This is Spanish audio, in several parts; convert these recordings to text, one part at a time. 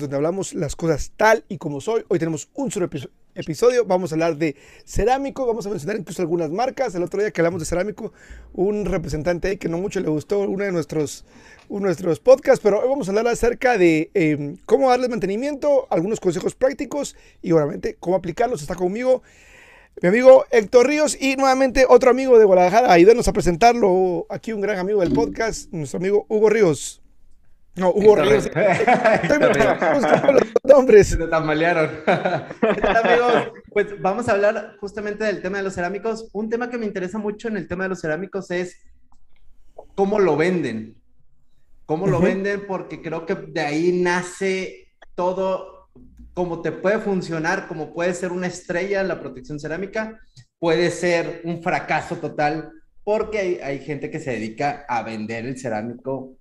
donde hablamos las cosas tal y como soy. Hoy tenemos un solo episodio. Vamos a hablar de cerámico. Vamos a mencionar incluso algunas marcas. El otro día que hablamos de cerámico, un representante ahí que no mucho le gustó uno de nuestros, de nuestros podcasts, pero hoy vamos a hablar acerca de em, cómo darles mantenimiento, algunos consejos prácticos y obviamente cómo aplicarlos. Está conmigo mi amigo Héctor Ríos y nuevamente otro amigo de Guadalajara. Ayúdenos a presentarlo. Aquí un gran amigo del podcast, nuestro amigo Hugo Ríos. No, Hugo Ríos. Estoy los nombres. Se tambalearon. amigos? Pues vamos a hablar justamente del tema de los cerámicos. Un tema que me interesa mucho en el tema de los cerámicos es cómo lo venden. Cómo lo venden, porque creo que de ahí nace todo, cómo te puede funcionar, como puede ser una estrella en la protección cerámica, puede ser un fracaso total, porque hay, hay gente que se dedica a vender el cerámico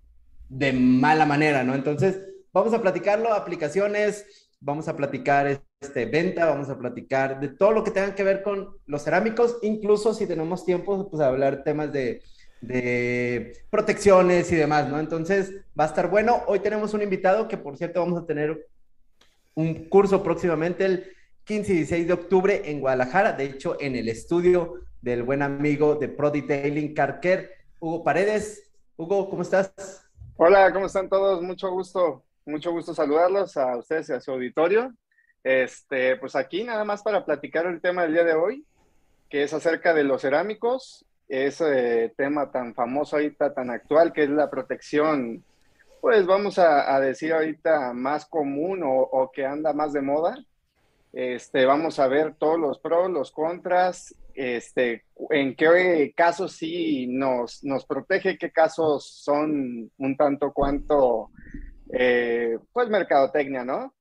de mala manera, ¿no? Entonces, vamos a platicarlo, aplicaciones, vamos a platicar este, venta, vamos a platicar de todo lo que tenga que ver con los cerámicos, incluso si tenemos tiempo, pues hablar temas de, de protecciones y demás, ¿no? Entonces, va a estar bueno. Hoy tenemos un invitado que, por cierto, vamos a tener un curso próximamente el 15 y 16 de octubre en Guadalajara, de hecho, en el estudio del buen amigo de Pro Detailing Carker, Hugo Paredes. Hugo, ¿cómo estás? Hola, ¿cómo están todos? Mucho gusto, mucho gusto saludarlos a ustedes y a su auditorio. Este, pues aquí nada más para platicar el tema del día de hoy, que es acerca de los cerámicos, ese tema tan famoso ahorita, tan actual, que es la protección, pues vamos a, decir ahorita más común o, o, que anda más de moda. Este, vamos a ver todos los pros, los contras este, en qué casos sí nos, nos protege, qué casos son un tanto cuanto, eh, pues, mercadotecnia, ¿no?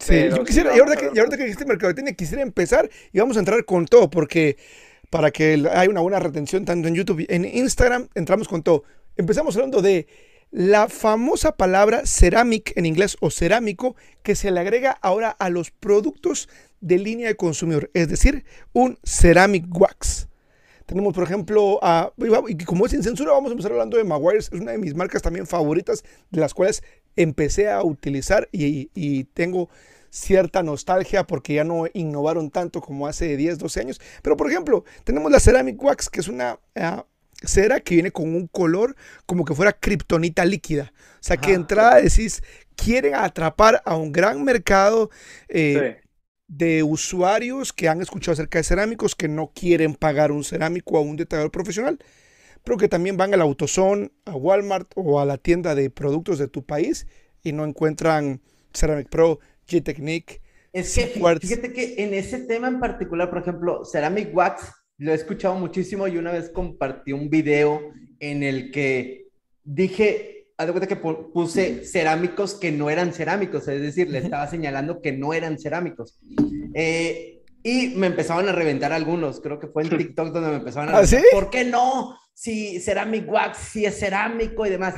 Sí, yo quisiera, y ahorita, que, y ahorita que dijiste mercadotecnia, quisiera empezar y vamos a entrar con todo, porque para que haya una buena retención tanto en YouTube y en Instagram, entramos con todo. Empezamos hablando de la famosa palabra ceramic en inglés o cerámico que se le agrega ahora a los productos de línea de consumidor, es decir, un ceramic wax. Tenemos, por ejemplo, a, y como es sin censura, vamos a empezar hablando de Maguires, es una de mis marcas también favoritas, de las cuales empecé a utilizar y, tengo cierta nostalgia porque ya no innovaron tanto como hace 10, 12 años. Pero, por ejemplo, tenemos la Ceramic Wax, que es una ah, cera que viene con un color como que fuera kriptonita líquida. O sea, que de entrada decís, quieren atrapar a un gran mercado eh, de usuarios que han escuchado acerca de cerámicos que no quieren pagar un cerámico a un detallador profesional, pero que también van al AutoZone, a Walmart o a la tienda de productos de tu país y no encuentran Ceramic Pro, G-Technique. Es que fíjate que en ese tema en particular, por ejemplo, Ceramic Wax, lo he escuchado muchísimo y una vez compartí un video en el que dije, haz de cuenta que puse cerámicos que no eran cerámicos, es decir, le estaba señalando que no eran cerámicos. Eh, y me empezaban a reventar algunos, creo que fue en TikTok donde me empezaban a ¿Ah, ¿sí? ¿por qué no? Si Ceramic Wax, si es cerámico y demás.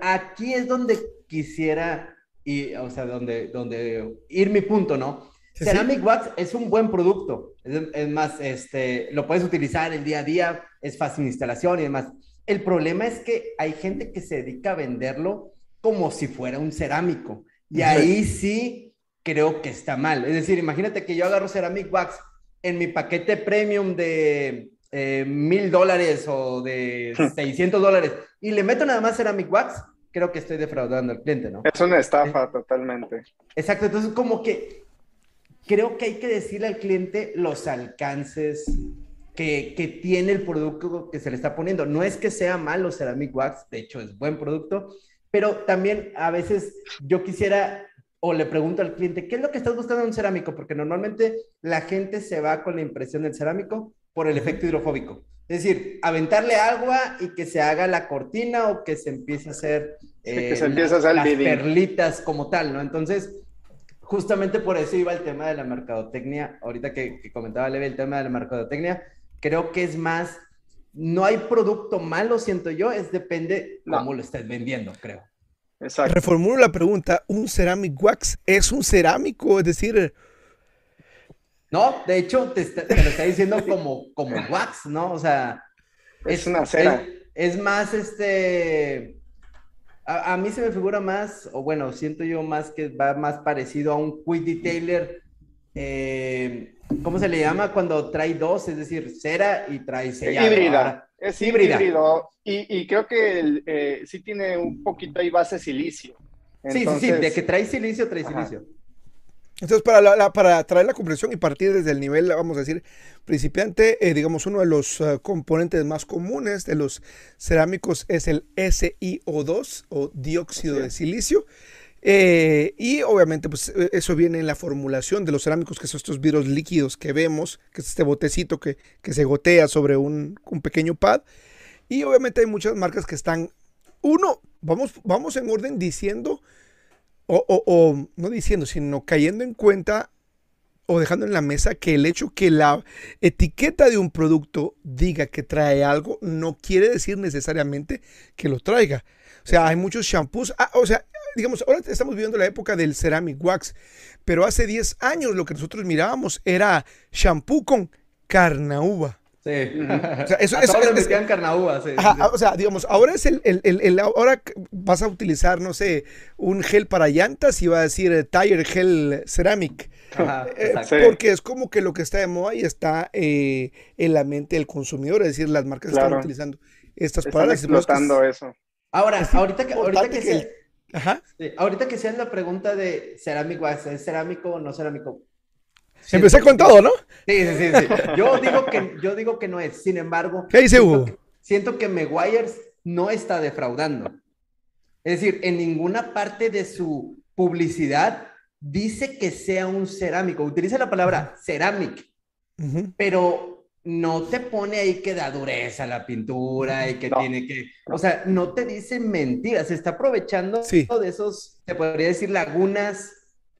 aquí es donde quisiera, y, o sea, donde, donde ir mi punto, ¿no? Ceramic Wax es un buen producto, es, es, más, este, lo puedes utilizar el día a día, es fácil instalación y demás el problema es que hay gente que se dedica a venderlo como si fuera un cerámico. Y ahí sí creo que está mal. Es decir, imagínate que yo agarro Ceramic Wax en mi paquete premium de eh, mil dólares o de 600 dólares y le meto nada más Ceramic Wax, creo que estoy defraudando al cliente, ¿no? Es una estafa totalmente. Exacto, entonces como que creo que hay que decirle al cliente los alcances, que, tiene el producto que se le está poniendo. No es que sea malo Ceramic Wax, de hecho es buen producto, pero también a veces yo quisiera o le pregunto al cliente, ¿qué es lo que estás buscando en un cerámico? Porque normalmente la gente se va con la impresión del cerámico por el efecto hidrofóbico. Es decir, aventarle agua y que se haga la cortina o que se empiece a hacer, que se eh, empiece a hacer las perlitas como tal, ¿no? Entonces, justamente por eso iba el tema de la mercadotecnia. Ahorita que, que comentaba Leve el tema de la mercadotecnia, creo que es más, no hay producto malo, siento yo, es depende cómo lo estés vendiendo, creo. Exacto. Reformulo la pregunta, ¿un ceramic wax es un cerámico? Es decir... No, de hecho, te, lo está diciendo como, como wax, ¿no? O sea... Es, una cera. Es, más, este... A, mí se me figura más, o bueno, siento yo más que va más parecido a un quick detailer. Eh, ¿Cómo se le llama cuando trae dos? Es decir, cera y trae sellado. Híbrida. es híbrida. híbrido. Y, creo que eh, sí tiene un poquito ahí base silicio. sí, sí, sí. De que trae silicio, trae silicio. Entonces, para, para traer la comprensión y partir desde el nivel, vamos a decir, principiante, eh, digamos, uno de los eh, componentes más comunes de los cerámicos es el SiO2 o dióxido de silicio. Eh, y obviamente, pues eso viene en la formulación de los cerámicos, que son estos vidrios líquidos que vemos, que es este botecito que, se gotea sobre un, un, pequeño pad. Y obviamente hay muchas marcas que están, uno, vamos, vamos en orden diciendo o, no diciendo, sino cayendo en cuenta o dejando en la mesa que el hecho que la etiqueta de un producto diga que trae algo no quiere decir necesariamente que lo traiga. O sea, hay muchos shampoos. Ah, o sea, digamos, ahora estamos viviendo la época del ceramic wax, pero hace 10 años lo que nosotros mirábamos era shampoo con carnauba. Sí. O sea, eso, eso, es, carnaúba, sí, O sea, digamos, ahora es el, el, el, ahora vas a utilizar, no sé, un gel para llantas y va a decir eh, tire gel ceramic. Ajá, eh, porque es como que lo que está de moda y está eh, en la mente del consumidor, es decir, las marcas están utilizando estas están palabras. explotando eso. Ahora, ahorita que, ahorita que, sea, Ajá. ahorita que sea la pregunta de cerámico, ¿es cerámico o no cerámico? Empecé con todo, ¿no? Sí, sí, sí. Yo, digo que, yo digo que no es. Sin embargo, ¿qué dice Hugo? Siento que Meguiars no está defraudando. Es decir, en ninguna parte de su publicidad dice que sea un cerámico. Utiliza la palabra ceramic, pero no te pone ahí que da dureza la pintura y que tiene que. O sea, no te dice mentiras. Se está aprovechando de esos, te podría decir, lagunas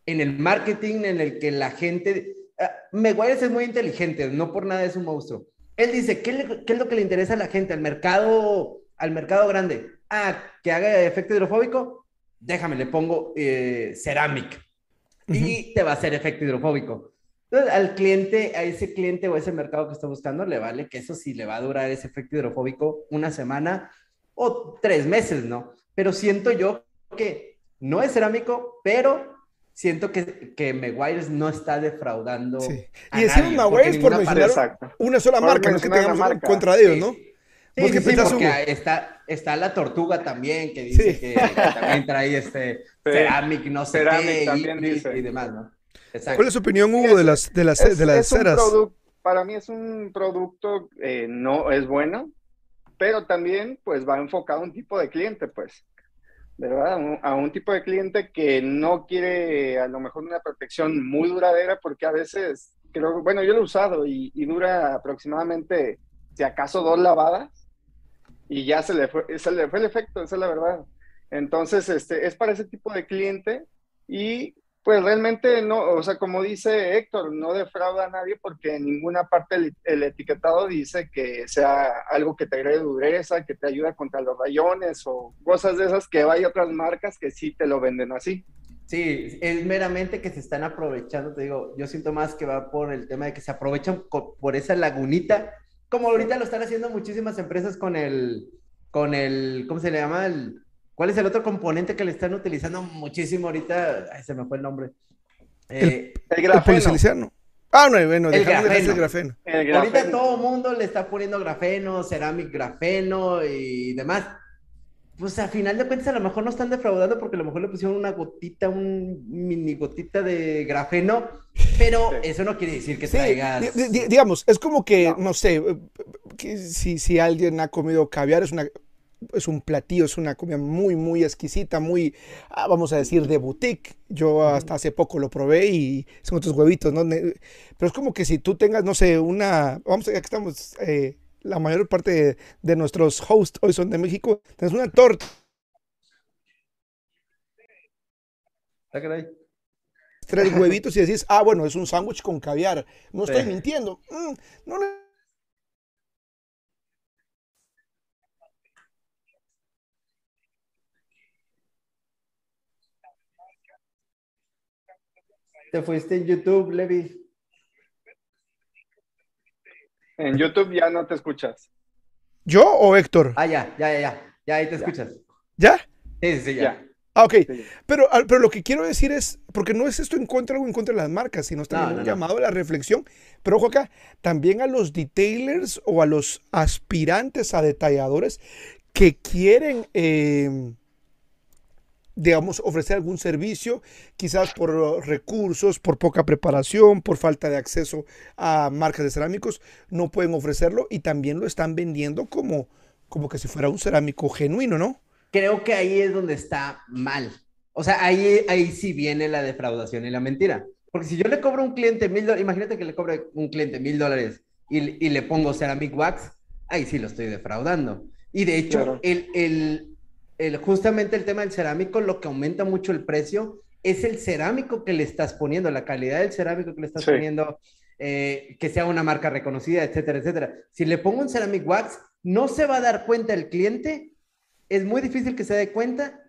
en el marketing en el que la gente Ah, Meguiar es muy inteligente, no por nada es un monstruo. Él dice, ¿qué, es lo que le interesa a la gente, al mercado, al mercado grande? Ah, que haga efecto hidrofóbico, déjame, le pongo eh, ceramic y te va a hacer efecto hidrofóbico. Entonces, al cliente, a ese cliente o ese mercado que está buscando, le vale que eso sí le va a durar ese efecto hidrofóbico una semana o tres meses, ¿no? Pero siento yo que no es cerámico, pero siento que, que Meguiars no está defraudando. Sí. Y decimos Meguiars por mencionar una sola marca, no es que tengamos contra ellos, ¿no? Sí, sí, porque está, está la tortuga también, que dice que, también trae este ceramic, no sé qué, también y, dice. y, demás, ¿no? Exacto. ¿Cuál es su opinión, Hugo, de las, de las, de las ceras? para mí es un producto, eh, no es bueno, pero también pues va enfocado a un tipo de cliente, pues. ¿Verdad? A un, tipo de cliente que no quiere a lo mejor una protección muy duradera porque a veces, creo, bueno, yo lo he usado y, dura aproximadamente, si acaso, dos lavadas y ya se le fue, se le fue el efecto, esa es la verdad. Entonces, este, es para ese tipo de cliente y pues realmente no, o sea, como dice Héctor, no defrauda a nadie porque en ninguna parte el, etiquetado dice que sea algo que te agregue dureza, que te ayuda contra los rayones o cosas de esas que hay otras marcas que sí te lo venden así. Sí, es meramente que se están aprovechando, te digo, yo siento más que va por el tema de que se aprovechan por esa lagunita, como ahorita lo están haciendo muchísimas empresas con el, con el, ¿cómo se le llama? El, ¿Cuál es el otro componente que le están utilizando muchísimo ahorita? Ay, se me fue el nombre. el, eh, grafeno. Ah, no, bueno, el grafeno. el grafeno. Ahorita todo el mundo le está poniendo grafeno, cerámico grafeno y demás. Pues a final de cuentas a lo mejor no están defraudando porque a lo mejor le pusieron una gotita, un mini gotita de grafeno, pero eso no quiere decir que traigas... digamos, es como que, no, sé, que si, si alguien ha comido caviar, es una es un platillo, es una comida muy, muy exquisita, muy, ah, vamos a decir, de boutique. Yo hasta hace poco lo probé y son otros huevitos, ¿no? Pero es como que si tú tengas, no sé, una, vamos, ya que estamos, eh, la mayor parte de, nuestros hosts hoy son de México, tienes una torta. Ah, Tres huevitos y decís, ah, bueno, es un sándwich con caviar. No estoy mintiendo. Mm, no, Te fuiste en YouTube, Levi. En YouTube ya no te escuchas. ¿Yo o Héctor? Ah, ya, ya, ya, ya. Ya ahí te escuchas. ¿Ya? Sí, sí, ya. Ah, ok. Pero, pero lo que quiero decir es, porque no es esto en contra o en contra de las marcas, sino también un llamado a la reflexión. Pero ojo acá, también a los detailers o a los aspirantes a detalladores que quieren, eh, digamos, ofrecer algún servicio, quizás por recursos, por poca preparación, por falta de acceso a marcas de cerámicos, no pueden ofrecerlo y también lo están vendiendo como, como que si fuera un cerámico genuino, ¿no? creo que ahí es donde está mal. O sea, ahí, ahí sí viene la defraudación y la mentira. Porque si yo le cobro a un cliente mil dólares, imagínate que le cobre un cliente mil dólares y, y, le pongo Ceramic Wax, ahí sí lo estoy defraudando. Y de hecho, el, el, el, justamente el tema del cerámico, lo que aumenta mucho el precio es el cerámico que le estás poniendo, la calidad del cerámico que le estás poniendo, eh, que sea una marca reconocida, etcétera, etcétera. Si le pongo un Ceramic Wax, no se va a dar cuenta el cliente es muy difícil que se dé cuenta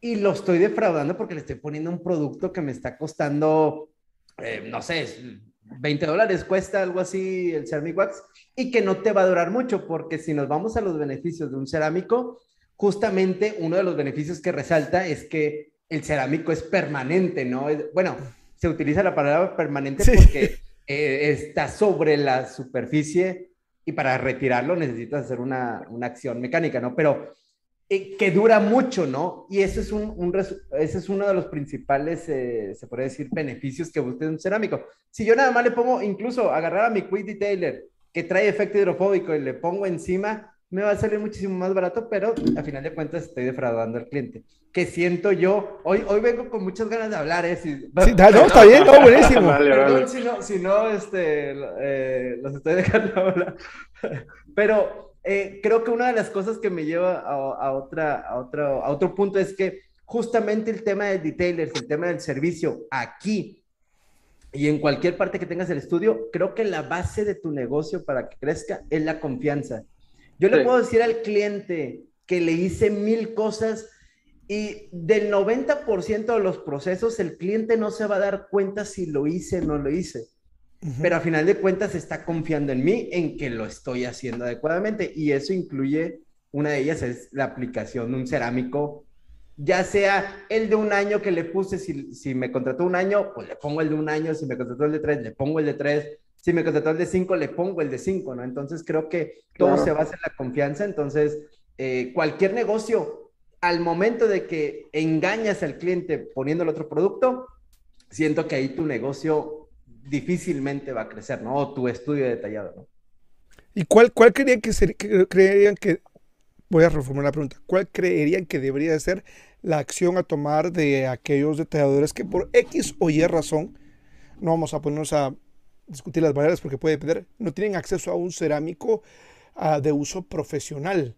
y lo estoy defraudando porque le estoy poniendo un producto que me está costando, eh, no sé, 20 dólares cuesta algo así el Ceramic Wax y que no te va a durar mucho porque si nos vamos a los beneficios de un cerámico, justamente uno de los beneficios que resalta es que el cerámico es permanente, ¿no? bueno, se utiliza la palabra permanente porque eh, está sobre la superficie y para retirarlo necesitas hacer una, una acción mecánica, ¿no? Pero eh, que dura mucho, ¿no? Y ese es, un, ese es uno de los principales, eh, se puede decir, beneficios que busca un cerámico. Si yo nada más le pongo, incluso agarrar a mi Quick Detailer que trae efecto hidrofóbico y le pongo encima, me va a salir muchísimo más barato, pero a final de cuentas estoy defraudando al cliente. Que siento yo, hoy, hoy vengo con muchas ganas de hablar, ¿eh? sí, no, está bien, no, buenísimo. Perdón si no, si no este, eh, los estoy dejando hablar. pero eh, creo que una de las cosas que me lleva a, otra, a, otro, a otro punto es que justamente el tema del detailers, el tema del servicio aquí y en cualquier parte que tengas el estudio, creo que la base de tu negocio para que crezca es la confianza. Yo le puedo decir al cliente que le hice mil cosas y del 90% de los procesos el cliente no se va a dar cuenta si lo hice o no lo hice pero a final de cuentas está confiando en mí, en que lo estoy haciendo adecuadamente. Y eso incluye, una de ellas es la aplicación de un cerámico, ya sea el de un año que le puse, si, si me contrató un año, pues le pongo el de un año, si me contrató el de tres, le pongo el de tres, si me contrató el de cinco, le pongo el de cinco, ¿no? Entonces creo que todo se basa en la confianza, entonces eh, cualquier negocio, al momento de que engañas al cliente poniendo el otro producto, siento que ahí tu negocio difícilmente va a crecer, ¿no? O tu estudio detallado, ¿no? ¿Y cuál, cuál creerían que, creerían que, voy a reformular la pregunta, cuál creerían que debería ser la acción a tomar de aquellos detalladores que por X o Y razón, no vamos a ponernos a discutir las barreras porque puede depender, no tienen acceso a un cerámico ah, de uso profesional?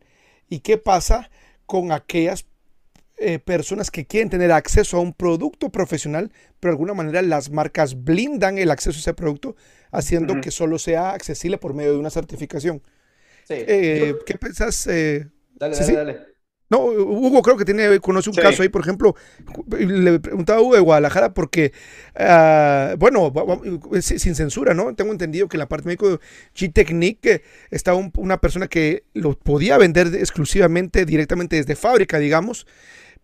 ¿Y qué pasa con aquellas eh, personas que quieren tener acceso a un producto profesional, pero de alguna manera las marcas blindan el acceso a ese producto, haciendo que solo sea accesible por medio de una certificación. Eh, ¿Qué pensás? Eh? Dale, dale, dale. No, Hugo creo que tiene, conoce un caso ahí, por ejemplo, le preguntaba a Hugo de Guadalajara porque, ah, bueno, sin censura, ¿no? Tengo entendido que en la parte médico de G-Technique estaba una persona que lo podía vender exclusivamente directamente desde fábrica, digamos,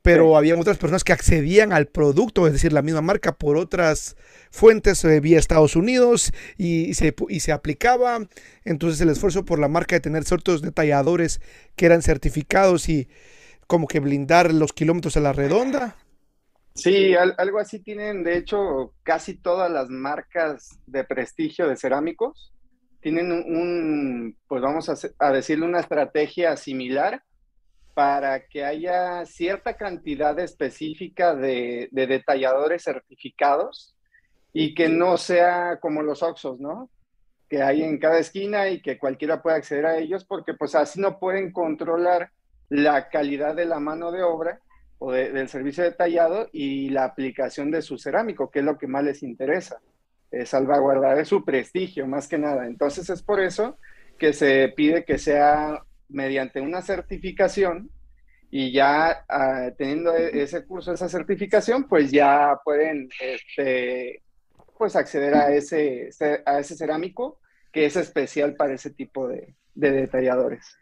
pero había otras personas que accedían al producto, es decir, la misma marca, por otras fuentes eh, vía Estados Unidos y, se, y se aplicaba. Entonces el esfuerzo por la marca de tener ciertos detalladores que eran certificados y como que blindar los kilómetros a la redonda. Sí, algo así tienen, de hecho, casi todas las marcas de prestigio de cerámicos tienen un, pues vamos a, decirle, una estrategia similar para que haya cierta cantidad específica de, detalladores certificados y que no sea como los Oxos, ¿no? Que hay en cada esquina y que cualquiera pueda acceder a ellos, porque pues así no pueden controlar la calidad de la mano de obra o del servicio detallado y la aplicación de su cerámico, que es lo que más les interesa, salvaguardar su prestigio más que nada. Entonces es por eso que se pide que sea mediante una certificación y ya ah, teniendo e-, ese curso, esa certificación, pues ya pueden este, pues acceder a ese, a ese cerámico que es especial para ese tipo de, detalladores.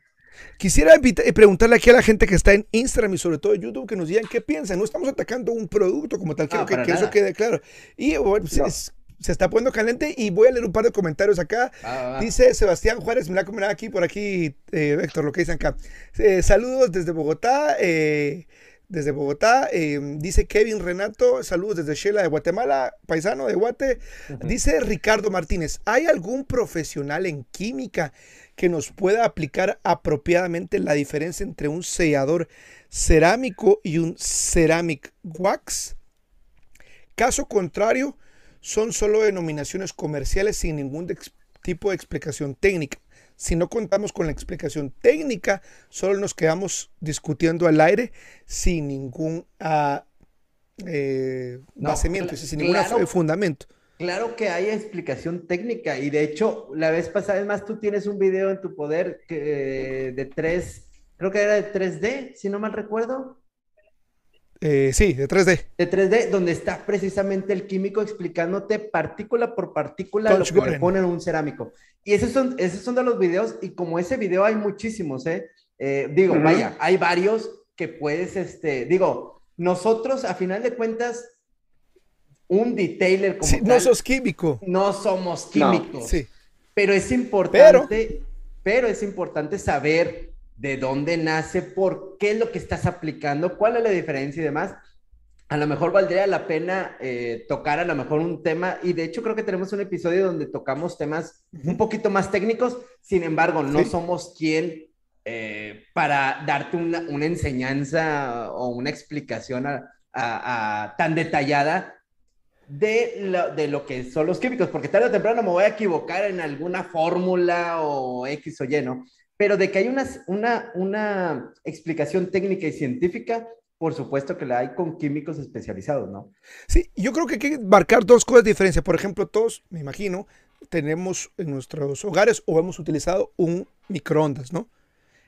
Quisiera eh, preguntarle aquí a la gente que está en Instagram y sobre todo en YouTube que nos digan qué piensan. No estamos atacando un producto como tal, quiero que, eso quede claro. Y bueno, pues, se está poniendo caliente y voy a leer un par de comentarios acá. Dice Sebastián Juárez, mira cómo aquí por aquí, eh, Héctor, lo que dicen acá. Eh, saludos desde Bogotá. Eh, desde Bogotá. dice Kevin Renato, saludos desde Shela de Guatemala, paisano de Guate. Dice Ricardo Martínez, ¿hay algún profesional en química que nos pueda aplicar apropiadamente la diferencia entre un sellador cerámico y un ceramic wax? Caso contrario, son solo denominaciones comerciales sin ningún tipo de explicación técnica. Si no contamos con la explicación técnica, solo nos quedamos discutiendo al aire sin ningún uh, eh, basamiento, sin ningún fundamento. Claro que hay explicación técnica y de hecho la vez pasada, es más, tú tienes un video en tu poder que, de tres, creo que era de 3D, si no mal recuerdo, eh, sí, de 3D. De 3D, donde está precisamente el químico explicándote partícula por partícula lo que ponen un cerámico. Y esos son, esos son de los videos, y como ese video hay muchísimos, ¿eh? eh digo, vaya, hay varios que puedes, este, digo, nosotros a final de cuentas, un detailer como No sos químico. No somos químicos. sí. Pero es importante, pero es importante saber de dónde nace, por qué es lo que estás aplicando, cuál es la diferencia y demás. A lo mejor valdría la pena eh, tocar a lo mejor un tema, y de hecho creo que tenemos un episodio donde tocamos temas un poquito más técnicos, sin embargo, no somos quien eh, para darte una, una, enseñanza o una explicación a, tan detallada de lo, de lo, que son los químicos, porque tarde o temprano me voy a equivocar en alguna fórmula o X o Y, ¿no? Pero de que hay una, una, una explicación técnica y científica, por supuesto que la hay con químicos especializados, ¿no? Sí, yo creo que hay que marcar dos cosas de diferencia. Por ejemplo, todos, me imagino, tenemos en nuestros hogares o hemos utilizado un microondas, ¿no?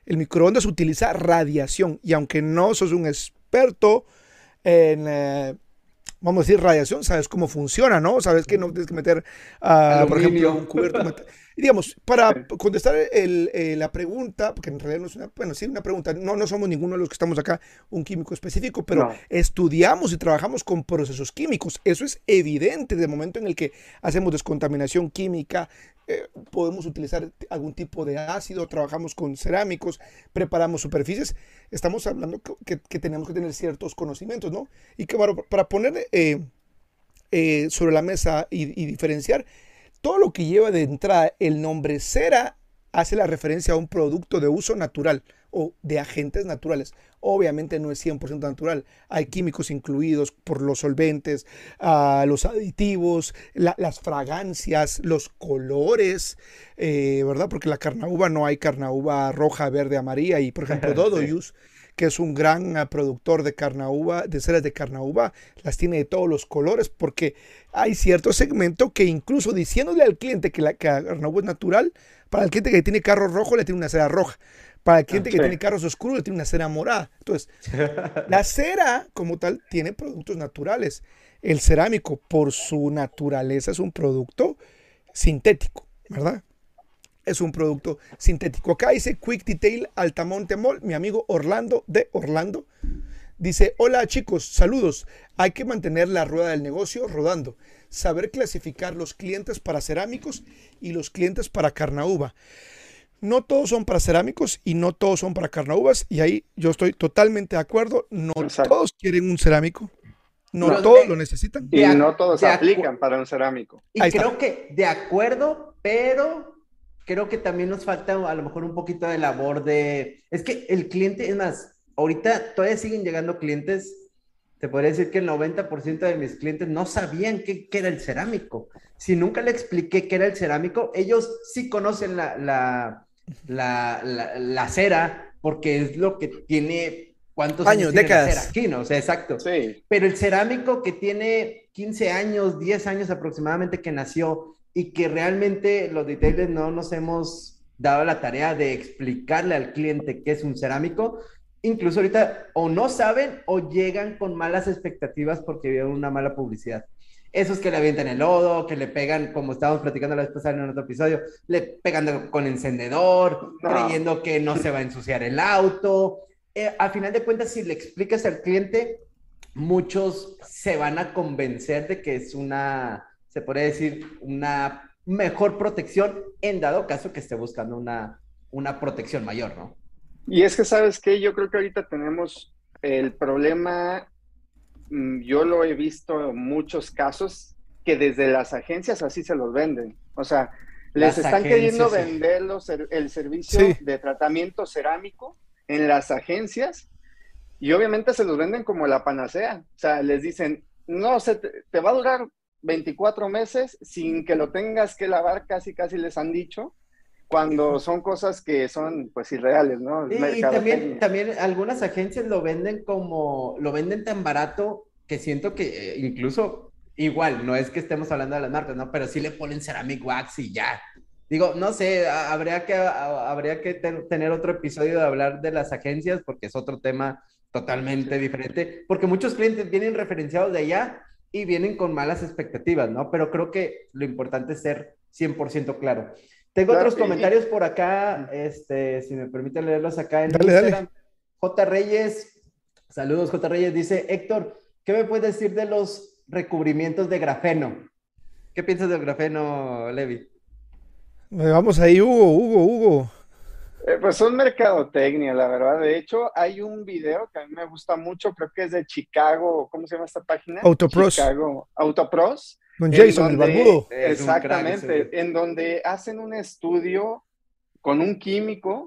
El microondas utiliza radiación y aunque no sos un experto en, eh, vamos a decir, radiación, sabes cómo funciona, ¿no? Sabes que no tienes que meter, uh, por ejemplo, un cubierto digamos, para contestar eh, la pregunta, porque en realidad no es una, bueno, sí, una pregunta, no, no somos ninguno de los que estamos acá un químico específico, pero estudiamos y trabajamos con procesos químicos. Eso es evidente de momento en el que hacemos descontaminación química, eh, podemos utilizar algún tipo de ácido, trabajamos con cerámicos, preparamos superficies. Estamos hablando que, tenemos que tener ciertos conocimientos, ¿no? Y que bueno, para poner eh, sobre la mesa y diferenciar, todo lo que lleva de entrada el nombre cera hace la referencia a un producto de uso natural o de agentes naturales. Obviamente no es 100% natural. Hay químicos incluidos por los solventes, ah, los aditivos, las fragancias, los colores, eh, ¿verdad? Porque la carnauba no hay carnauba roja, verde, amarilla y por ejemplo Dodoyus que es un gran ah, productor de carnauba, de ceras de carnauba, las tiene de todos los colores, porque hay cierto segmento que incluso diciéndole al cliente que la carnauba es natural, para el cliente que tiene carro rojo le tiene una cera roja. Para el cliente que tiene carros oscuros le tiene una cera morada. Entonces, la cera como tal tiene productos naturales. El cerámico, por su naturaleza, es un producto sintético, ¿verdad? Es un producto sintético. Acá dice Quick Detail Altamonte Mall, mi amigo Orlando de Orlando. Dice, hola chicos, saludos. Hay que mantener la rueda del negocio rodando. Saber clasificar los clientes para cerámicos y los clientes para carnauba. No todos son para cerámicos y no todos son para carnaubas. Y ahí yo estoy totalmente de acuerdo. No todos quieren un cerámico. No todos lo necesitan. Y no todos aplican para un cerámico. Y creo que de acuerdo, pero creo que también nos falta a lo mejor un poquito de labor de... Es que el cliente, es más, ahorita todavía siguen llegando clientes, te podría decir que el 90% de mis clientes no sabían qué, era el cerámico. Si nunca le expliqué qué era el cerámico, ellos sí conocen la, la, la, la, cera porque es lo que tiene cuántos años, décadas aquí, ¿no? O sea, exacto. Sí. Pero el cerámico que tiene 15 años, 10 años aproximadamente que nació y que realmente los detailers no nos hemos dado la tarea de explicarle al cliente qué es un cerámico. Incluso ahorita o no saben o llegan con malas expectativas porque vieron una mala publicidad. esos que le avientan el lodo, que le pegan, como estábamos platicando la vez pasada en otro episodio, le pegan con encendedor, creyendo que no se va a ensuciar el auto. Eh, al final de cuentas, si le explicas al cliente, muchos se van a convencer de que es una, se podría decir, una mejor protección en dado caso que esté buscando una, una protección mayor, ¿no? Y es que, ¿sabes qué? Yo creo que ahorita tenemos el problema Mm, yo lo he visto en muchos casos que desde las agencias así se los venden. O sea, les están queriendo vender el servicio de tratamiento cerámico en las agencias y obviamente se los venden como la panacea. O sea, les dicen, no, se te, va a durar 24 meses sin que lo tengas que lavar, casi, casi les han dicho cuando son cosas que son pues irreales, ¿no? Y, también, también algunas agencias lo venden como, lo venden tan barato que siento que eh, incluso igual, no es que estemos hablando de las marcas, ¿no? Pero sí le ponen ceramic wax y ya. Digo, no sé, habría que, habría que tener otro episodio de hablar de las agencias porque es otro tema totalmente diferente, porque muchos clientes vienen referenciados de allá y vienen con malas expectativas, ¿no? Pero creo que lo importante es ser 100% claro. Tengo otros comentarios por acá, este, si me permiten leerlos acá en Instagram. J. Reyes, saludos J. Reyes, dice Héctor, ¿qué me puedes decir de los recubrimientos de grafeno? ¿Qué piensas del grafeno, Levi? Vamos ahí, Hugo, Hugo, Hugo. Eh, pues son mercadotecnia, la verdad. De hecho, hay un video que a mí me gusta mucho, creo que es de Chicago, ¿cómo se llama esta página? Autopros. Chicago, Autopros con Jason, el barbudo. Exactamente, en donde hacen un estudio con un químico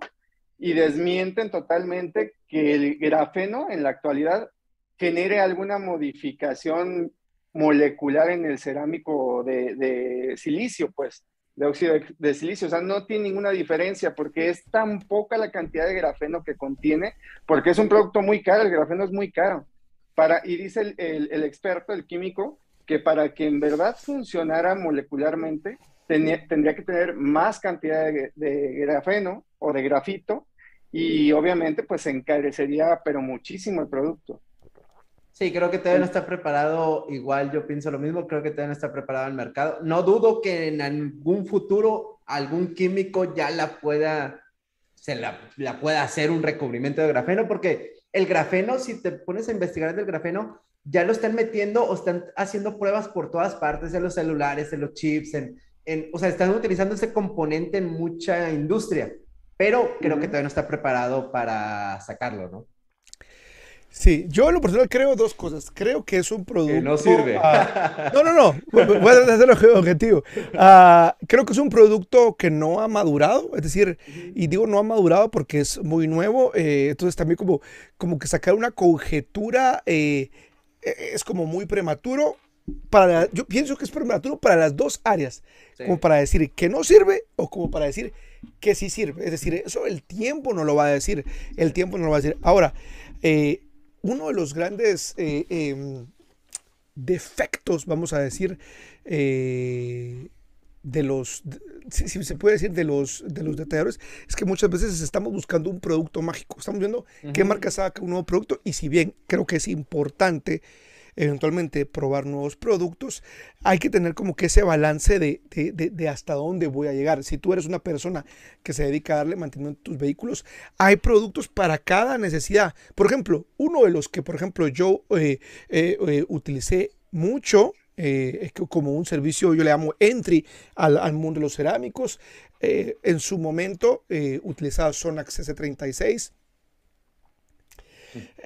y desmienten totalmente que el grafeno en la actualidad genere alguna modificación molecular en el cerámico de, silicio, pues, de óxido de silicio. O sea, no tiene ninguna diferencia porque es tan poca la cantidad de grafeno que contiene, porque es un producto muy caro, el grafeno es muy caro. Para, y dice el experto, el químico, que para que en verdad funcionara molecularmente, tendría que tener más cantidad de, grafeno o de grafito y obviamente pues encarecería pero muchísimo el producto. Sí, creo que todavía no está preparado, igual yo pienso lo mismo, creo que todavía no está preparado el mercado. No dudo que en algún futuro algún químico ya la pueda, se la, la pueda hacer un recubrimiento de grafeno, porque el grafeno, si te pones a investigar del grafeno, ya lo están metiendo o están haciendo pruebas por todas partes, en los celulares, en los chips, en, en o sea, están utilizando ese componente en mucha industria, pero creo que todavía no está preparado para sacarlo, ¿no? Sí, yo en lo personal creo dos cosas. Creo que es un producto. Que no sirve. no, no, no. Voy a hacerlo objetivo. Uh, creo que es un producto que no ha madurado. Es decir, y digo no ha madurado porque es muy nuevo. Eh, entonces también como, como que sacar una conjetura eh, e-, es como muy prematuro. Para, yo pienso que es prematuro para las dos áreas, como para decir que no sirve o como para decir que sí sirve. Es decir, eso el tiempo no lo va a decir, el tiempo no lo va a decir. Ahora, eh, uno de los grandes eh, em, defectos, vamos a decir, eh, de los, si, se puede decir, de los, de los detalladores, es que muchas veces estamos buscando un producto mágico. Estamos viendo qué marca saca un nuevo producto y si bien creo que es importante eventualmente probar nuevos productos, hay que tener como que ese balance de, de, hasta dónde voy a llegar. Si tú eres una persona que se dedica a darle mantenimiento a tus vehículos, hay productos para cada necesidad. Por ejemplo, uno de los que, por ejemplo, yo eh, eh, eh, utilicé mucho es como un servicio, yo le llamo entry al, al mundo de los cerámicos. en su momento utilizaba Sonax S36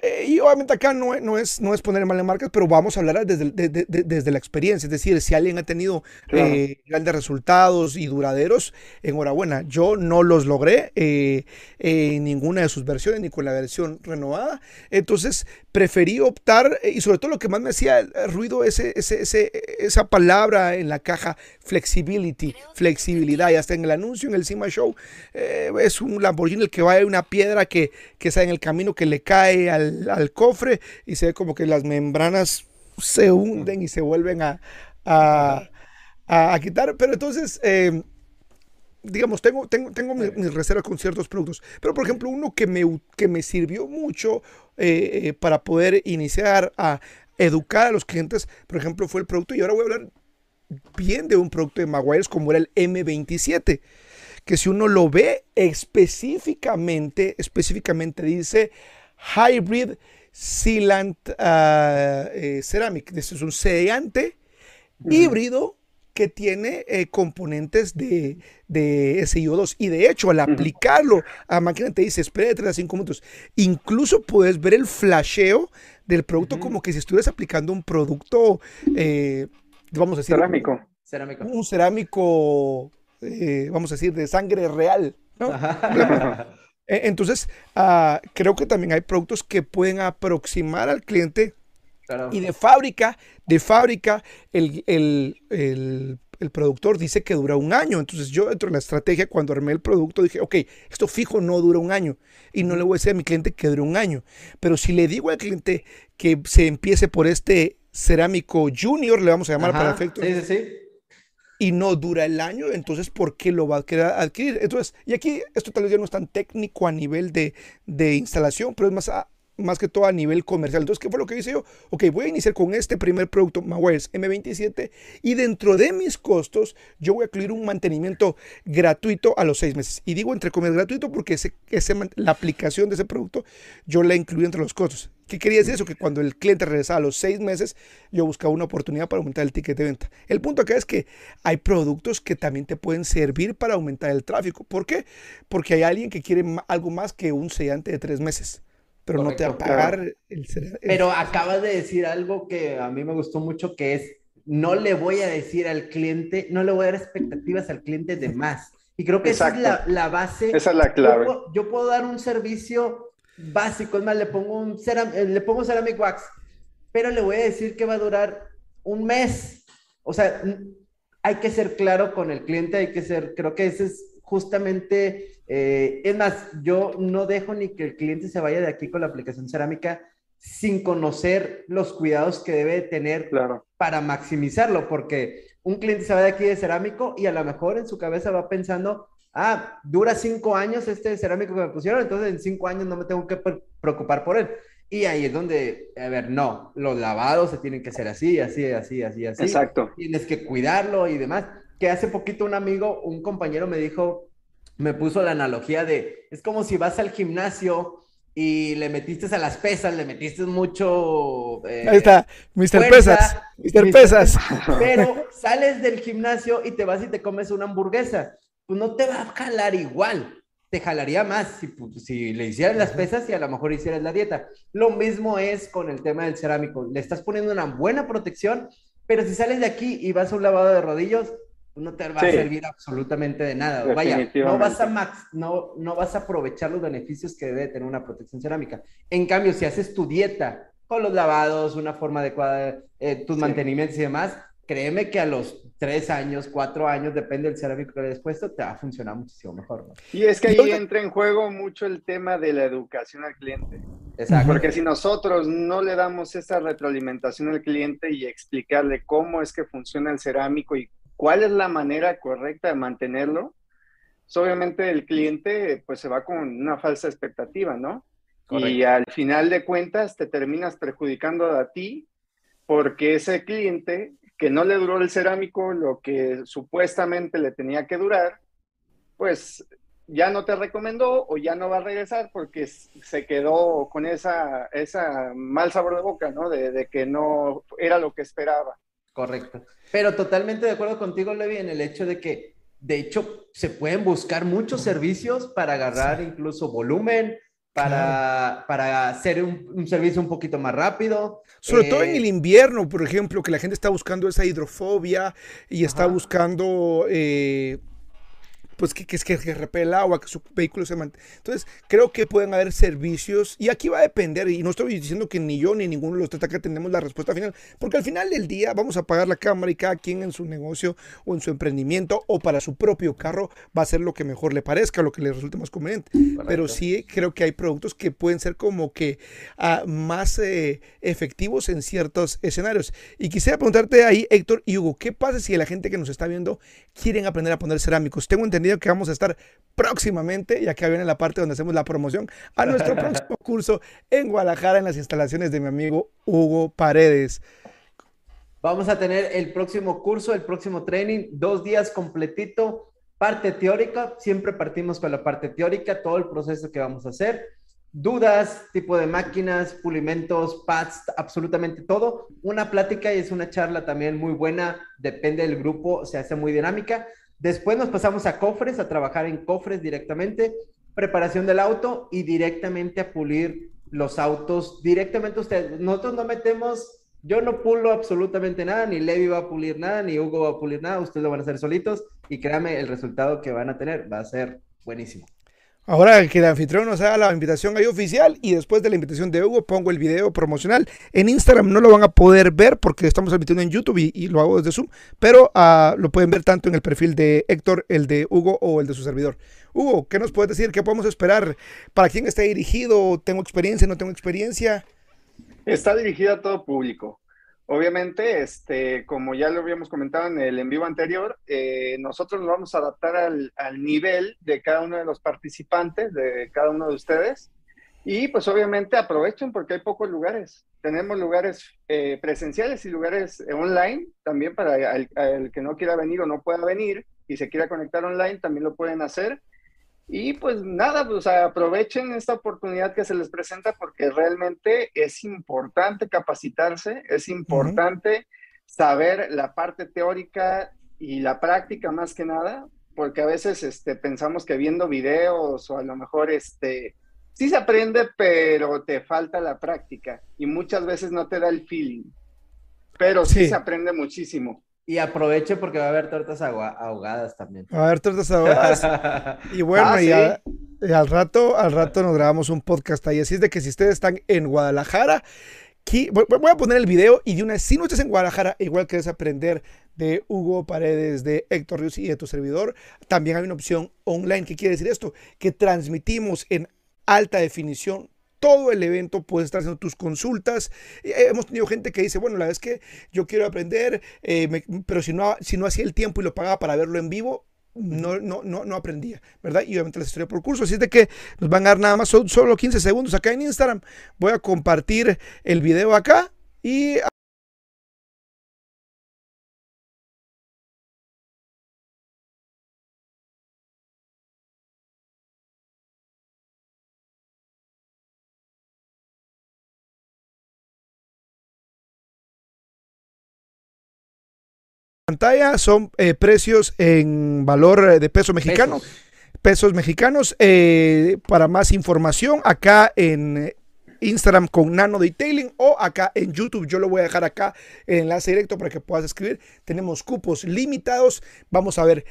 eh, y obviamente acá no, no, es, no es poner mal en marcas, pero vamos a hablar desde, desde la experiencia. Es decir, si alguien ha tenido eh, grandes resultados y duraderos, enhorabuena. Yo no los logré eh, en ninguna de sus versiones, ni con la versión renovada. Entonces, preferí optar, y sobre todo lo que más me hacía el ruido, ese, ese, ese, esa palabra en la caja, flexibility, flexibilidad. Y hasta en el anuncio, en el Cima Show, es un Lamborghini el que va a una piedra que, que está en el camino que le cae al, cofre y se ve como que las membranas se hunden y se vuelven a, a, quitar. Pero entonces, em, digamos, tengo, tengo, tengo mis, reservas con ciertos productos. Pero, por ejemplo, uno que me, que me sirvió mucho eh, eh, para poder iniciar a, educar a los clientes. Por ejemplo, fue el producto, y ahora voy a hablar bien de un producto de Maguires como era el M27, que si uno lo ve específicamente, específicamente dice Hybrid Sealant uh, eh, Ceramic. Este es un sellante híbrido que tiene eh, componentes de, de SIO2. Y de hecho, al aplicarlo a máquina te dice, espera de 3 a 5 minutos. Incluso puedes ver el flasheo del producto como que si estuvieras aplicando un producto, eh, vamos a decir... Cerámico. Cerámico. Un cerámico, eh, vamos a decir, de sangre real. ¿no? E, entonces, uh, creo que también hay productos que pueden aproximar al cliente Claro. Y de fábrica, de fábrica, el, el, el, el, productor dice que dura un año. Entonces yo dentro de la estrategia, cuando armé el producto, dije, ok, esto fijo no dura un año. Y no le voy a decir a mi cliente que dure un año. Pero si le digo al cliente que se empiece por este cerámico junior, le vamos a llamar Ajá, para efectos. Sí, sí, sí. Y no dura el año, entonces, ¿por qué lo va a querer adquirir? Entonces, y aquí esto tal vez ya no es tan técnico a nivel de, de instalación, pero es más a, más que todo a nivel comercial. Entonces, ¿qué fue lo que hice yo? Ok, voy a iniciar con este primer producto, Mawares M27, y dentro de mis costos, yo voy a incluir un mantenimiento gratuito a los seis meses. Y digo entre comillas gratuito porque ese, ese, la aplicación de ese producto yo la incluí entre los costos. ¿Qué quería decir eso? Que cuando el cliente regresaba a los seis meses, yo buscaba una oportunidad para aumentar el ticket de venta. El punto acá es que hay productos que también te pueden servir para aumentar el tráfico. ¿Por qué? Porque hay alguien que quiere algo más que un sellante de tres meses pero Correcto, no te va a pagar claro. el, el, Pero acabas de decir algo que a mí me gustó mucho, que es, no le voy a decir al cliente, no le voy a dar expectativas al cliente de más. Y creo que Exacto. esa es la, la, base. Esa es la clave. Yo, yo, puedo dar un servicio básico, es más, le pongo, un ceram, le pongo ceramic wax, pero le voy a decir que va a durar un mes. O sea, hay que ser claro con el cliente, hay que ser, creo que ese es justamente eh, es más, yo no dejo ni que el cliente se vaya de aquí con la aplicación cerámica sin conocer los cuidados que debe tener claro. para maximizarlo, porque un cliente se va de aquí de cerámico y a lo mejor en su cabeza va pensando, ah, dura cinco años este cerámico que me pusieron, entonces en cinco años no me tengo que preocupar por él. Y ahí es donde, a ver, no, los lavados se tienen que hacer así, así, así, así, así. Exacto. Tienes que cuidarlo y demás. Que hace poquito un amigo, un compañero me dijo, me puso la analogía de, es como si vas al gimnasio y le metiste a las pesas, le metiste mucho... Eh, Ahí está, Mr. Fuerza, Pesas, Mr. Mr. Pesas. Pero sales del gimnasio y te vas y te comes una hamburguesa. Pues no te va a jalar igual, te jalaría más si, si le hicieras las pesas y a lo mejor hicieras la dieta. Lo mismo es con el tema del cerámico, le estás poniendo una buena protección, pero si sales de aquí y vas a un lavado de rodillos, no te va sí. a servir absolutamente de nada. Vaya, no vas, a max, no, no vas a aprovechar los beneficios que debe tener una protección cerámica. En cambio, si haces tu dieta con los lavados, una forma adecuada, eh, tus sí. mantenimientos y demás, créeme que a los tres años, cuatro años, depende del cerámico que le hayas puesto, te va a funcionar muchísimo mejor. ¿no? Y es que ahí entra en juego mucho el tema de la educación al cliente. Exacto. Porque si nosotros no le damos esa retroalimentación al cliente y explicarle cómo es que funciona el cerámico y cuál es la manera correcta de mantenerlo, pues obviamente el cliente pues se va con una falsa expectativa, ¿no? Correcto. Y al final de cuentas te terminas perjudicando a ti porque ese cliente que no le duró el cerámico lo que supuestamente le tenía que durar, pues ya no te recomendó o ya no va a regresar porque se quedó con esa, esa mal sabor de boca, ¿no? De, de que no era lo que esperaba. Correcto. Pero totalmente de acuerdo contigo, Levi, en el hecho de que, de hecho, se pueden buscar muchos servicios para agarrar sí. incluso volumen, para, claro. para hacer un, un, servicio un poquito más rápido. Sobre eh, todo en el invierno, por ejemplo, que la gente está buscando esa hidrofobia y está buscando... Eh, pues que, que, que, que repele el agua, que su vehículo se mantenga. Entonces, creo que pueden haber servicios, y aquí va a depender, y no estoy diciendo que ni yo ni ninguno de los tres acá tenemos la respuesta final, porque al final del día vamos a pagar la cámara y cada quien en su negocio o en su emprendimiento o para su propio carro va a hacer lo que mejor le parezca, lo que le resulte más conveniente. Correcto. Pero sí creo que hay productos que pueden ser como que uh, más eh, efectivos en ciertos escenarios. Y quisiera preguntarte ahí, Héctor y Hugo, ¿qué pasa si la gente que nos está viendo quieren aprender a poner cerámicos? Tengo entendido video que vamos a estar próximamente, ya que viene la parte donde hacemos la promoción a nuestro próximo curso en Guadalajara en las instalaciones de mi amigo Hugo Paredes. Vamos a tener el próximo curso, el próximo training, dos días completito, parte teórica, siempre partimos con la parte teórica, todo el proceso que vamos a hacer, dudas, tipo de máquinas, pulimentos, pads, absolutamente todo. Una plática y es una charla también muy buena, depende del grupo, se hace muy dinámica. Después nos pasamos a cofres, a trabajar en cofres directamente, preparación del auto y directamente a pulir los autos directamente ustedes. Nosotros no metemos yo no pulo absolutamente nada, ni Levi va a pulir nada, ni Hugo va a pulir nada, ustedes lo van a hacer solitos y créanme, el resultado que van a tener va a ser buenísimo. Ahora que el anfitrión nos haga la invitación ahí oficial y después de la invitación de Hugo pongo el video promocional. En Instagram no lo van a poder ver porque estamos emitiendo en YouTube y, lo hago desde Zoom, pero uh, lo pueden ver tanto en el perfil de Héctor, el de Hugo o el de su servidor. Hugo, ¿qué nos puedes decir? ¿Qué podemos esperar? ¿Para quién está dirigido? ¿Tengo experiencia? ¿No tengo experiencia? Está dirigida a todo público. Obviamente, este, como ya lo habíamos comentado en el en vivo anterior, eh, nosotros nos vamos a adaptar al, nivel de cada uno de los participantes, de cada uno de ustedes. Y pues obviamente aprovechen porque hay pocos lugares. Tenemos lugares eh, presenciales y lugares online también para el, que no quiera venir o no pueda venir y se quiera conectar online, también lo pueden hacer. Y pues nada, pues aprovechen esta oportunidad que se les presenta porque realmente es importante capacitarse, es importante saber la parte teórica y la práctica más que nada, porque a veces este, pensamos que viendo videos o a lo mejor este, sí se aprende, pero te falta la práctica y muchas veces no te da el feeling, pero sí. se aprende muchísimo. Y aproveche porque va a haber tortas ahogadas también. Va a haber tortas ahogadas. y bueno, ah, al rato, al rato nos grabamos un podcast ahí. Así es de que si ustedes están en Guadalajara, aquí, voy a poner el video y de una vez, si no estás en Guadalajara, igual quieres aprender de Hugo Paredes, de Héctor Rios y de tu servidor, también hay una opción online. ¿Qué quiere decir esto? Que transmitimos en alta definición todo el evento, puedes estar haciendo tus consultas. Eh, hemos tenido gente que dice, bueno, la vez que yo quiero aprender, eh, pero si no, si no hacía el tiempo y lo pagaba para verlo en vivo, no, no, no, no aprendía, ¿verdad? Y obviamente les historia por curso. Así es de que nos van a dar nada más solo 15 segundos acá en Instagram. Voy a compartir el video acá y pantalla son eh, precios en valor eh, de peso mexicano. Pesos, mexicanos. Eh, para más información, acá en Instagram con Nano Detailing o acá en YouTube. Yo lo voy a dejar acá el enlace directo para que puedas escribir. Tenemos cupos limitados. Vamos a ver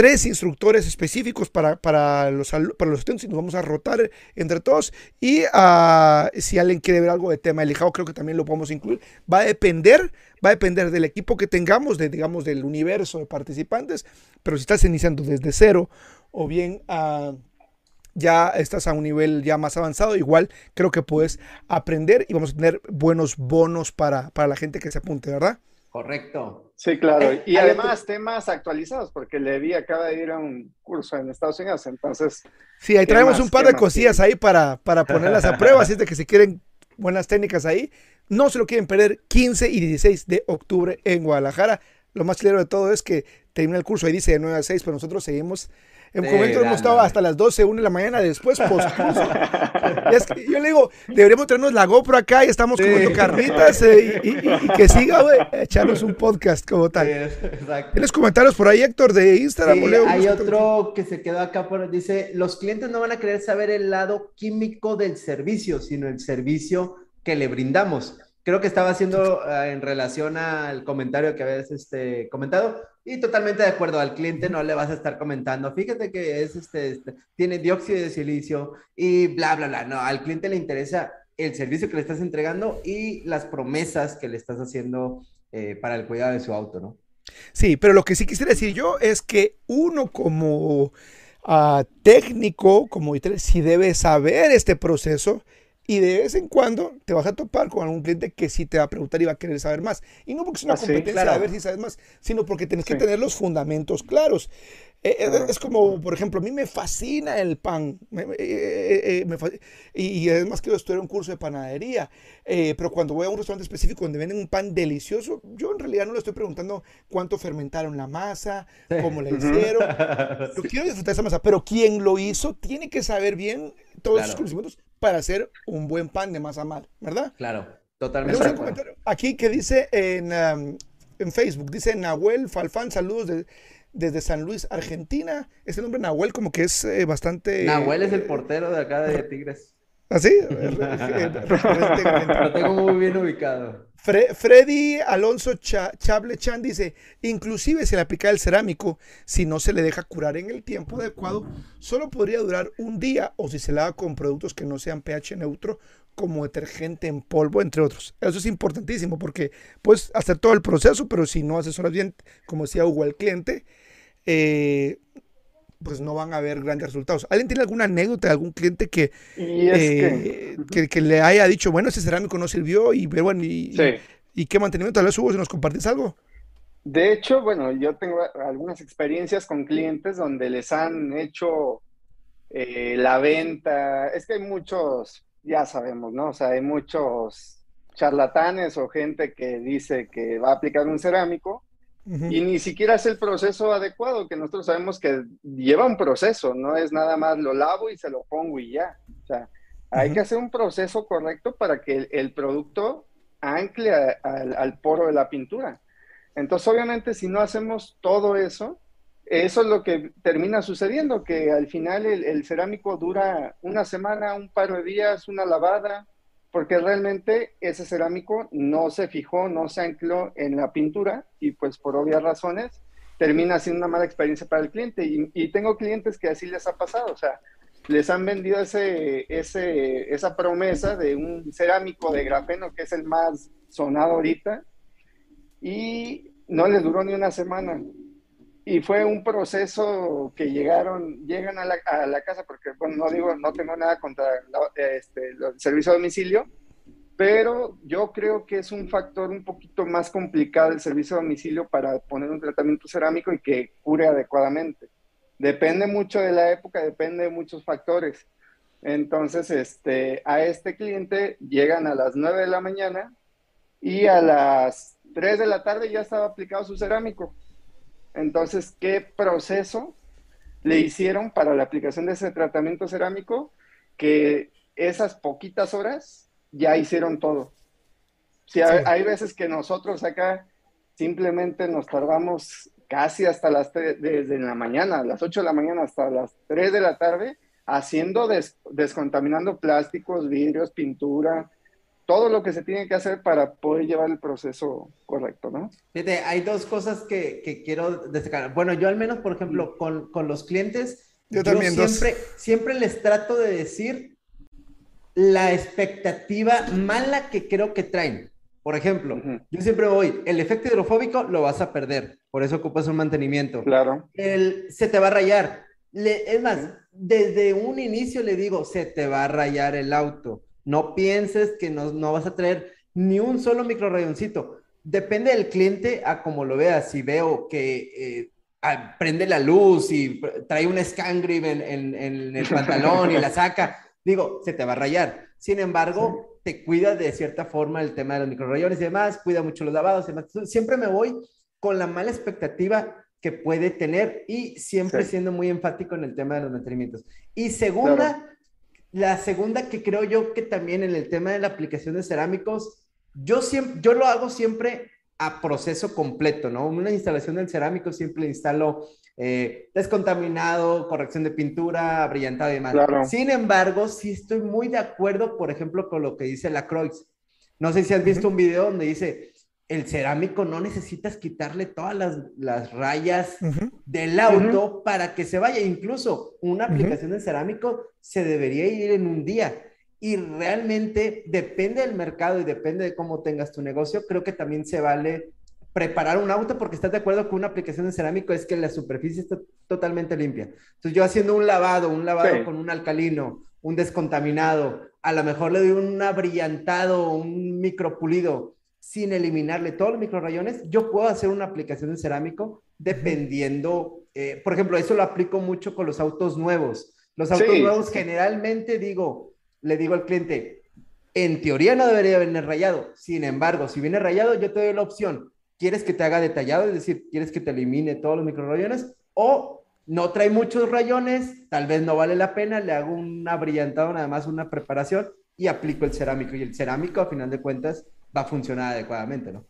tres instructores específicos para, para, los, para los estudiantes y nos vamos a rotar entre todos. Y uh, si alguien quiere ver algo de tema de lijado, creo que también lo podemos incluir. Va a depender, va a depender del equipo que tengamos, de, digamos, del universo de participantes. Pero si estás iniciando desde cero o bien uh, ya estás a un nivel ya más avanzado, igual creo que puedes aprender y vamos a tener buenos bonos para, para la gente que se apunte, ¿verdad? Correcto. Sí, claro. Y además temas actualizados, porque Levi acaba de ir a un curso en Estados Unidos, entonces... Sí, ahí traemos un par de cosillas ahí para, para ponerlas a prueba, así es de que si quieren buenas técnicas ahí, no se lo quieren perder 15 y 16 de octubre en Guadalajara. Lo más claro de todo es que termina el curso, ahí dice de 9 a 6, pero nosotros seguimos en un momento hemos estado hasta las 12, 1 de la mañana, después post es que yo le digo, deberíamos traernos la GoPro acá y estamos comiendo carnitas eh, y, que siga, güey, echarnos un podcast como tal. ¿Tienes comentarios por ahí, Héctor, de Instagram? Leo, hay otro que se quedó acá, por, dice, los clientes no van a querer saber el lado químico del servicio, sino el servicio que le brindamos creo que estaba haciendo eh, en relación al comentario que habías este, comentado y totalmente de acuerdo, al cliente no le vas a estar comentando, fíjate que es este, este, tiene dióxido de silicio y bla, bla, bla, no, al cliente le interesa el servicio que le estás entregando y las promesas que le estás haciendo eh, para el cuidado de su auto, ¿no? Sí, pero lo que sí quisiera decir yo es que uno como uh, técnico, como sí debe saber este proceso y de vez en cuando te vas a topar con algún cliente que sí te va a preguntar y va a querer saber más. Y no porque es una ah, competencia de ver si sabes más, sino porque tienes que tener los fundamentos claros. Eh, eh, es como, por ejemplo, a mí me fascina el pan. Eh, y, además que yo estudié un curso de panadería. pero cuando voy a un restaurante específico donde venden un pan delicioso, yo en realidad no le estoy preguntando cuánto fermentaron la masa, cómo la hicieron. Yo quiero disfrutar esa masa, pero quien lo hizo tiene que saber bien todos esos conocimientos para hacer un buen pan de masa mal, ¿verdad? Claro, totalmente. Aquí que dice en, um, en Facebook, dice Nahuel Falfán, saludos de desde San Luis, Argentina. Ese nombre Nahuel como que es eh, bastante... Nahuel es el portero de acá de Tigres. ¿Ah, sí? Lo tengo muy bien ubicado. Freddy Alonso Chable Chan dice, inclusive si le aplica el cerámico, si no se le deja curar en el tiempo adecuado, solo podría durar un día o si se lava con productos que no sean pH neutro, como detergente en polvo, entre otros. Eso es importantísimo porque puedes hacer todo el proceso, pero si no asesoras bien, como decía Hugo, al cliente, eh, pues no van a haber grandes resultados. ¿Alguien tiene alguna anécdota de algún cliente que, eh, que... le haya dicho, bueno, ese cerámico no sirvió y, bueno, y, y, qué mantenimiento? Tal vez si nos compartes algo. De hecho, bueno, yo tengo algunas experiencias con clientes donde les han hecho eh, la venta. Es que hay muchos, ya sabemos, ¿no? O sea, hay muchos charlatanes o gente que dice que va a aplicar un cerámico y ni siquiera es el proceso adecuado, que nosotros sabemos que lleva un proceso, no es nada más lo lavo y se lo pongo y ya. O sea, hay que hacer un proceso correcto para que el, producto ancle al poro de la pintura. Entonces, obviamente, si no hacemos todo eso, eso es lo que termina sucediendo, que al final el, cerámico dura una semana, un par de días, una lavada, porque realmente ese cerámico no se fijó, no se ancló en la pintura y pues por obvias razones termina siendo una mala experiencia para el cliente. Y, tengo clientes que así les ha pasado, o sea, les han vendido ese, ese, esa promesa de un cerámico de grafeno que es el más sonado ahorita y no les duró ni una semana. Y fue un proceso que llegaron, llegan a la, a la casa, porque, bueno, no digo, no tengo nada contra este, el servicio a domicilio, pero yo creo que es un factor un poquito más complicado el servicio a domicilio para poner un tratamiento cerámico y que cure adecuadamente. Depende mucho de la época, depende de muchos factores. Entonces, este, a este cliente llegan a las 9 de la mañana y a las 3 de la tarde ya estaba aplicado su cerámico. Entonces, ¿qué proceso le hicieron para la aplicación de ese tratamiento cerámico? Que esas poquitas horas ya hicieron todo. Sí, Hay, veces que nosotros acá simplemente nos tardamos casi hasta las 3, desde la mañana, las 8 de la mañana hasta las 3 de la tarde, haciendo, descontaminando plásticos, vidrios, pintura, todo lo que se tiene que hacer para poder llevar el proceso correcto, ¿no? Fíjate, hay dos cosas que, quiero destacar. Bueno, yo al menos, por ejemplo, con, los clientes, yo, también siempre, siempre les trato de decir la expectativa mala que creo que traen. Por ejemplo, yo siempre voy, el efecto hidrofóbico lo vas a perder, por eso ocupas un mantenimiento. Claro. El, se te va a rayar. es más, desde un inicio le digo, se te va a rayar el auto no pienses que no, vas a traer ni un solo microrayoncito. Depende del cliente a como lo veas. Si veo que eh, prende la luz y trae un scan en, en, el pantalón y la saca, digo, se te va a rayar. Sin embargo, te cuida de cierta forma el tema de los microrayones y demás, cuida mucho los lavados y demás. Siempre me voy con la mala expectativa que puede tener y siempre siendo muy enfático en el tema de los mantenimientos. Y segunda, la segunda que creo yo que también en el tema de la aplicación de cerámicos, yo, siempre, yo lo hago siempre a proceso completo, ¿no? Una instalación del cerámico siempre instalo eh, descontaminado, corrección de pintura, brillantado y demás. Sin embargo, sí estoy muy de acuerdo, por ejemplo, con lo que dice la Croix. No sé si has visto un video donde dice, el cerámico no necesitas quitarle todas las, rayas del auto para que se vaya. Incluso una aplicación de cerámico se debería ir en un día. Y realmente depende del mercado y depende de cómo tengas tu negocio. Creo que también se vale preparar un auto porque estás de acuerdo con una aplicación de cerámico es que la superficie está totalmente limpia. Entonces yo haciendo un lavado, un lavado con un alcalino, un descontaminado, a lo mejor le doy un abrillantado, un micropulido sin eliminarle todos los microrayones, yo puedo hacer una aplicación de cerámico dependiendo, eh, por ejemplo, eso lo aplico mucho con los autos nuevos. Los autos nuevos generalmente digo, le digo al cliente, en teoría no debería venir rayado. Sin embargo, si viene rayado, yo te doy la opción. ¿Quieres que te haga detallado? Es decir, ¿quieres que te elimine todos los microrayones? O no trae muchos rayones, tal vez no vale la pena, le hago una brillantada, nada más una preparación y aplico el cerámico. Y el cerámico, a final de cuentas, va a funcionar adecuadamente, ¿no?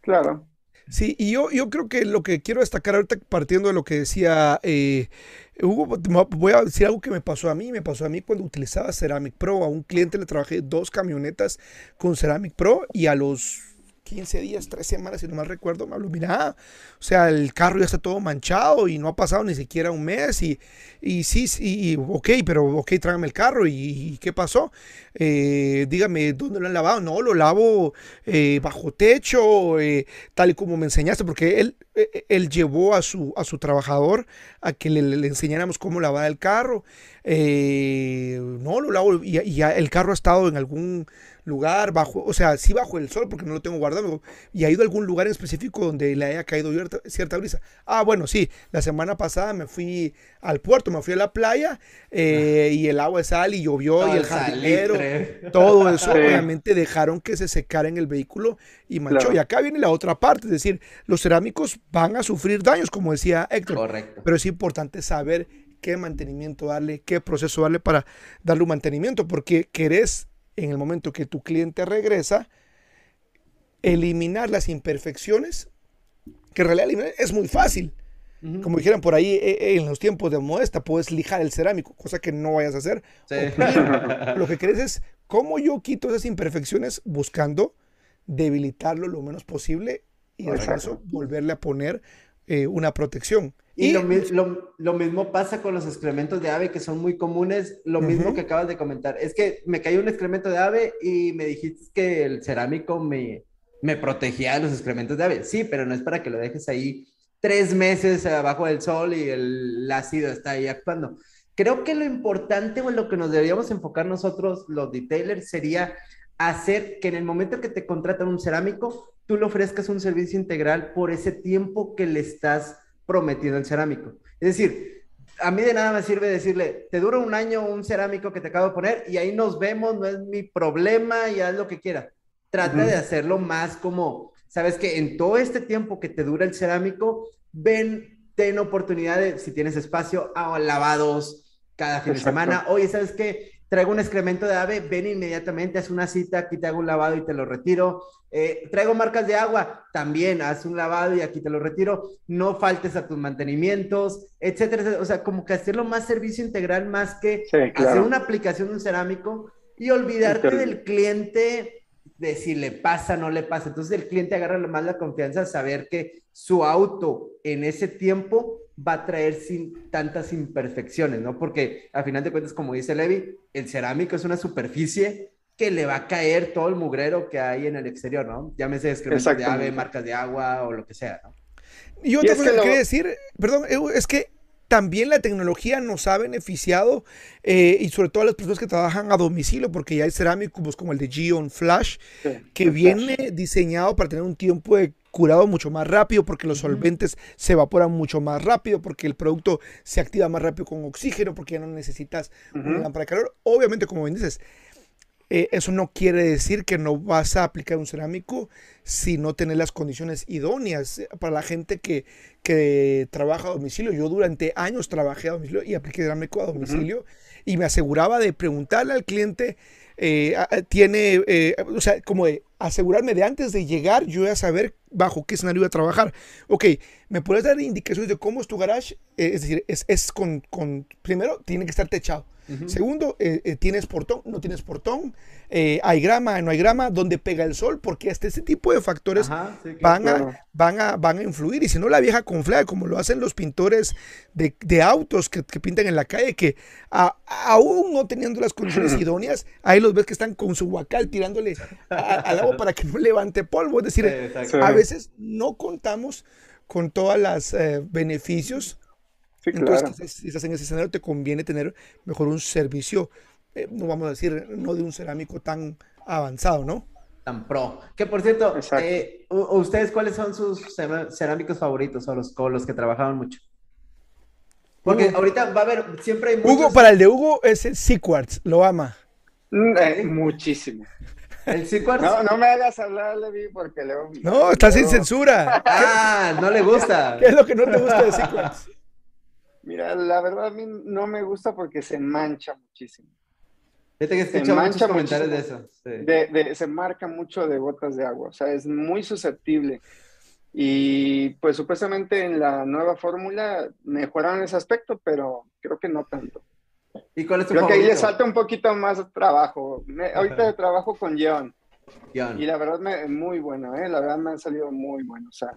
Claro. Sí, y yo, yo creo que lo que quiero destacar ahorita, partiendo de lo que decía eh, Hugo, voy a decir algo que me pasó a mí. Me pasó a mí cuando utilizaba Ceramic Pro. A un cliente le trabajé dos camionetas con Ceramic Pro y a los 15 días, 3 semanas, si no mal recuerdo, me habló, mira, o sea, el carro ya está todo manchado y no ha pasado ni siquiera un mes y, y sí, sí, ok, pero ok, trágame el carro y, ¿qué pasó? Eh, dígame, ¿dónde lo han lavado? No, lo lavo eh, bajo techo, eh, tal y como me enseñaste, porque él, él llevó a su, a su trabajador a que le, le enseñáramos cómo lavar el carro. no, lo lavo y, y ya el carro ha estado en algún lugar, bajo, o sea, sí bajo el sol porque no lo tengo guardado, y ha ido a algún lugar en específico donde le haya caído cierta, brisa. Ah, bueno, sí, la semana pasada me fui al puerto, me fui a la playa eh, y el agua de sal y llovió y el jardinero, todo eso obviamente dejaron que se secara en el vehículo y manchó. Y acá viene la otra parte, es decir, los cerámicos van a sufrir daños, como decía Héctor, Correcto. pero es importante saber qué mantenimiento darle, qué proceso darle para darle un mantenimiento, porque querés en el momento que tu cliente regresa, eliminar las imperfecciones, que en realidad es muy fácil. Como dijeran por ahí, eh, eh, en los tiempos de modesta puedes lijar el cerámico, cosa que no vayas a hacer. Lo que crees es cómo yo quito esas imperfecciones buscando debilitarlo lo menos posible y al caso volverle a poner eh, una protección. Y, lo, mismo pasa con los excrementos de ave que son muy comunes, lo mismo que acabas de comentar. Es que me cayó un excremento de ave y me dijiste que el cerámico me, me protegía de los excrementos de ave. Sí, pero no es para que lo dejes ahí tres meses abajo del sol y el ácido está ahí actuando. Creo que lo importante o en lo que nos deberíamos enfocar nosotros, los detailers, sería hacer que en el momento que te contratan un cerámico, tú le ofrezcas un servicio integral por ese tiempo que le estás prometido el cerámico. Es decir, a mí de nada me sirve decirle, te dura un año un cerámico que te acabo de poner y ahí nos vemos, no es mi problema y haz lo que quiera. Trata de hacerlo más como, sabes que en todo este tiempo que te dura el cerámico, ven, ten oportunidad de, si tienes espacio, a lavados cada fin de semana. Oye, ¿sabes qué? Traigo un excremento de ave, ven inmediatamente, haz una cita, aquí te hago un lavado y te lo retiro. Eh, traigo marcas de agua, también haz un lavado y aquí te lo retiro. No faltes a tus mantenimientos, etcétera, O sea, como que hacerlo más servicio integral más que hacer una aplicación de un cerámico y olvidarte del cliente de si le pasa o no le pasa. Entonces el cliente agarra más la confianza de saber que su auto en ese tiempo va a traer sin tantas imperfecciones, ¿no? Porque a final de cuentas, como dice Levi, el cerámico es una superficie que le va a caer todo el mugrero que hay en el exterior, ¿no? Llámese excrementos de ave, marcas de agua o lo que sea, ¿no? Y otra cosa que quería decir, perdón, es que también la tecnología nos ha beneficiado eh, y sobre todo a las personas que trabajan a domicilio, porque ya hay cerámicos como el de Geon Flash, que viene diseñado para tener un tiempo de curado mucho más rápido, porque los solventes se evaporan mucho más rápido, porque el producto se activa más rápido con oxígeno, porque ya no necesitas una lámpara de calor. Obviamente, como bien dices, eh, eso no quiere decir que no vas a aplicar un cerámico si no tenés las condiciones idóneas. Para la gente que, que trabaja a domicilio, yo durante años trabajé a domicilio y apliqué cerámico a domicilio y me aseguraba de preguntarle al cliente, eh, tiene, eh, o sea, como de asegurarme de antes de llegar, yo voy a saber bajo qué escenario voy a trabajar. Ok, ¿me puedes dar indicaciones de cómo es tu garage? es decir, es, es con, con, primero, tiene que estar techado Segundo, eh, eh, tienes portón, no tienes portón, eh, hay grama, no hay grama, donde pega el sol, porque hasta ese tipo de factores van, a, van, a, van a influir. Y si no, la vieja conflada, como lo hacen los pintores de, de autos que, que, pintan en la calle, que aún no teniendo las condiciones idóneas, ahí los ves que están con su guacal tirándole al agua para que no levante polvo. Es decir, a veces no contamos con todos los beneficios entonces, si estás en ese escenario, te conviene tener mejor un servicio, eh, no vamos a decir, no de un cerámico tan avanzado, ¿no? tan pro. Que por cierto, eh, ¿ustedes cuáles son sus cerámicos favoritos o los con los que trabajaban mucho? Porque ahorita va a haber, siempre hay muchos... Hugo, para el de Hugo es el Sequartz, lo ama. Mm, eh, muchísimo. ¿El Sequartz? No, no me hagas hablar, Levi, porque le... No, está sin censura. Ah, no le gusta. ¿Qué es lo que no te gusta de Sequartz? Mira, la verdad a mí no me gusta porque se mancha muchísimo. Fíjate que se mancha comentarios de eso. De, se marca mucho de gotas de agua, o sea, es muy susceptible. Y pues supuestamente en la nueva fórmula mejoraron ese aspecto, pero creo que no tanto. ¿Y cuál es tu Creo que ahí le falta un poquito más trabajo. ahorita trabajo con John. Y la verdad, me, muy bueno, ¿eh? La verdad me han salido muy buenos. O sea,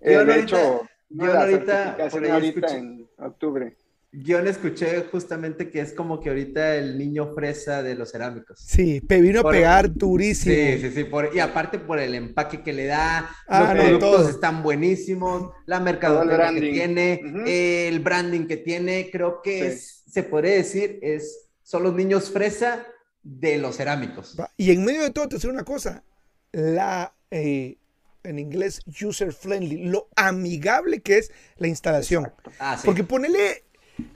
eh, de hecho, ahorita, ahorita en octubre. Yo le escuché justamente que es como que ahorita el niño fresa de los cerámicos. Sí, vino a pegar durísimo. Sí, sí, sí. y aparte por el empaque que le da, ah, los productos están buenísimos, la mercadotecnia que tiene, el branding que tiene, creo que se puede decir, es, son los niños fresa de los cerámicos. Y en medio de todo, te decir una cosa, la, eh, en inglés, user friendly, lo amigable que es la instalación. Ah, Porque ponele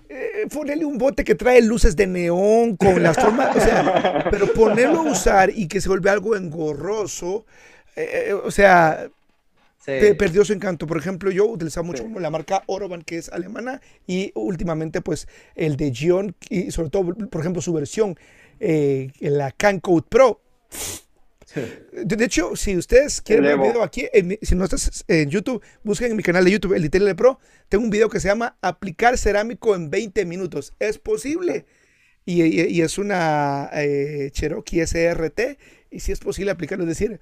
eh, un bote que trae luces de neón con las formas, o sea, pero ponerlo a usar y que se vuelve algo engorroso, eh, eh, o sea, perdió su encanto. Por ejemplo, yo utilizaba mucho la marca Oroban, que es alemana, y últimamente, pues, el de Gion, y sobre todo, por ejemplo, su versión, la CanCode Pro. De hecho, si ustedes quieren ver un video aquí, si no estás en YouTube, busquen en mi canal de YouTube, el Detail Pro. Tengo un video que se llama Aplicar cerámico en 20 minutos. Es posible. Y, es una eh, Cherokee SRT. Y si es posible aplicarlo, es decir,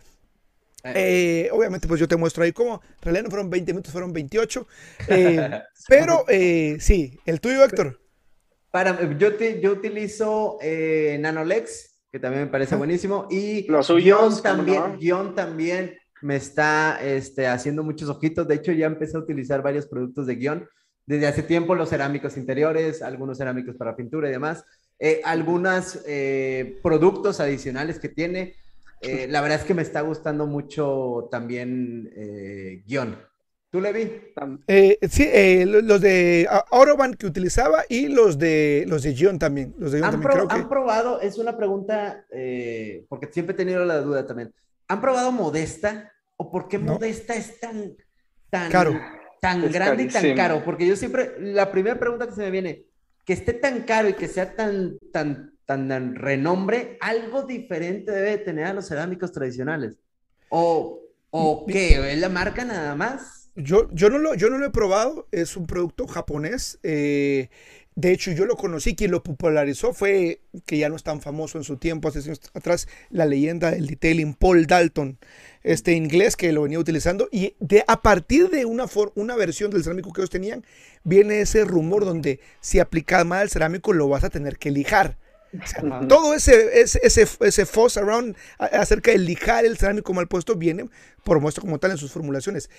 eh. Eh, obviamente, pues yo te muestro ahí cómo. En realidad no fueron 20 minutos, fueron 28. pero sí, el tuyo, Héctor. Para, yo, te, yo utilizo Nanolex que también me parece buenísimo. Y Los suyos, también, guion también me está este, haciendo muchos ojitos. De hecho, ya empecé a utilizar varios productos de guion. Desde hace tiempo los cerámicos interiores, algunos cerámicos para pintura y demás. Eh, algunos eh, productos adicionales que tiene. Eh, la verdad es que me está gustando mucho también guion. ¿Tú, Levi? Eh, sí, eh, los de Autobahn que utilizaba y los de los de Gion también. Los de ¿Han, probado? Es una pregunta, eh, porque siempre he tenido la duda también. ¿Han probado Modesta? ¿O por qué Modesta es tan, tan, caro. tan grande y tan caro? Porque yo siempre, la primera pregunta que se me viene, que esté tan caro y que sea tan, tan, tan renombre, algo diferente debe tener a los cerámicos tradicionales. ¿O, o qué? ¿Es la marca nada más? Yo, yo, no lo, yo no lo he probado, es un producto japonés. Eh, de hecho, yo lo conocí, quien lo popularizó fue, que ya no es tan famoso en su tiempo, hace años atrás, la leyenda del detailing Paul Dalton, este inglés que lo venía utilizando. Y de, a partir de una, una versión del cerámico que ellos tenían, viene ese rumor donde si aplicas mal el cerámico lo vas a tener que lijar todo ese, ese, ese, ese fuss around acerca de lijar el cerámico mal puesto viene por muestra como tal en sus formulaciones.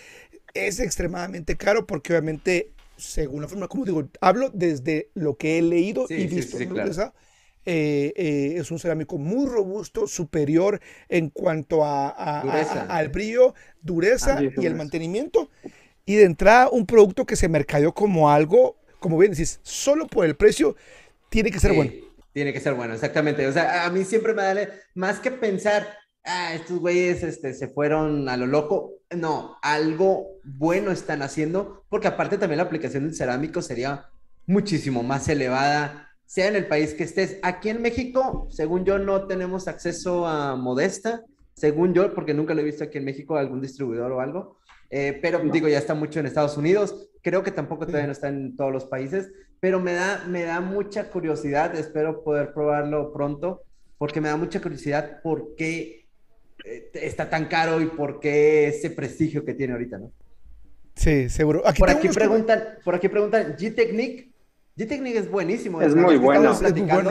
Es extremadamente caro porque obviamente, según la forma, como digo, hablo desde lo que he leído y visto. Eh, eh, es un cerámico muy robusto, superior en cuanto a, al brillo, dureza y el mantenimiento. Y de entrada, un producto que se mercadeó como algo, como bien decís, solo por el precio, tiene que ser bueno. Tiene que ser bueno, exactamente. O sea, a mí siempre me da, más que pensar, ah, estos güeyes este, se fueron a lo loco. No, algo bueno están haciendo, porque aparte también la aplicación del cerámico sería muchísimo más elevada, sea en el país que estés. Aquí en México, según yo, no tenemos acceso a Modesta, según yo, porque nunca lo he visto aquí en México, algún distribuidor o algo. Eh, pero digo, ya está mucho en Estados Unidos. Creo que tampoco todavía no está en todos los países pero me da, me da mucha curiosidad, espero poder probarlo pronto, porque me da mucha curiosidad por qué eh, está tan caro y por qué ese prestigio que tiene ahorita, ¿no? Sí, seguro. por, aquí preguntan, por aquí preguntan, G-Technique. G-Technique es buenísimo. Es muy bueno.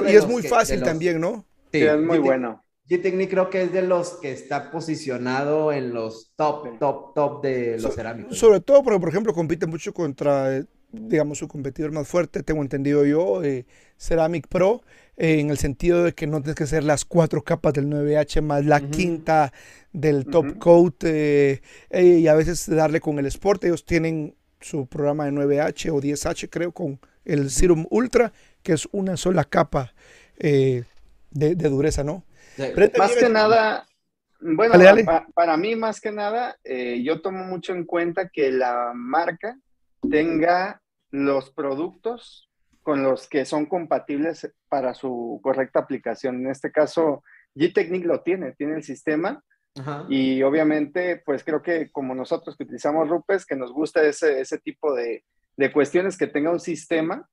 Y es muy fácil también, ¿no? Sí, es muy bueno. G-Technique creo que es de los que está posicionado en los top, top, top de los cerámicos. Sobre todo porque, por ejemplo, compite mucho contra digamos, su competidor más fuerte, tengo entendido yo, eh, Ceramic Pro, eh, en el sentido de que no tienes que hacer las cuatro capas del 9H más la quinta del top coat eh, y a veces darle con el Sport. Ellos tienen su programa de 9H o 10H, creo, con el Serum Ultra, que es una sola capa de, dureza, ¿no? más que nada, bueno, para mí más que nada, yo tomo mucho en cuenta que la marca tenga los productos con los que son compatibles para su correcta aplicación. En este caso, G-Technique lo tiene, tiene el sistema. Y obviamente, pues creo que como nosotros que utilizamos Rupes, que nos gusta ese, ese tipo de, de, cuestiones que tenga un sistema,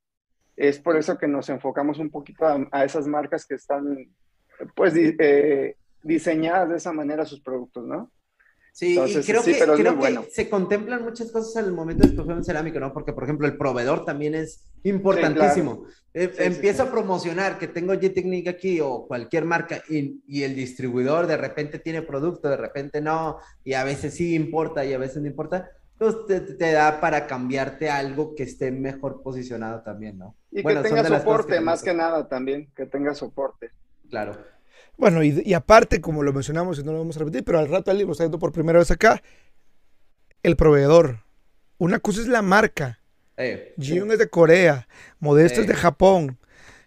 es por eso que nos enfocamos un poquito a, esas marcas que están, pues, eh, diseñadas de esa manera sus productos, ¿no? Sí, y creo, que, creo que se contemplan muchas cosas al momento de escoger un cerámico, ¿no? Porque, por ejemplo, el proveedor también es importantísimo. Eh, empiezo a promocionar que tengo G-Technique aquí o cualquier marca y, y, el distribuidor de repente tiene producto, de repente no, y a veces sí importa y a veces no importa. Pues te, te da para cambiarte algo que esté mejor posicionado también, ¿no? Y que tenga soporte, más que nada también, que tenga soporte. Claro. Bueno, y, aparte, como lo mencionamos y no lo vamos a repetir, pero al rato alguien lo está viendo por primera vez acá, el proveedor. Una cosa es la marca. Eh, es de Corea, Modesto es de Japón,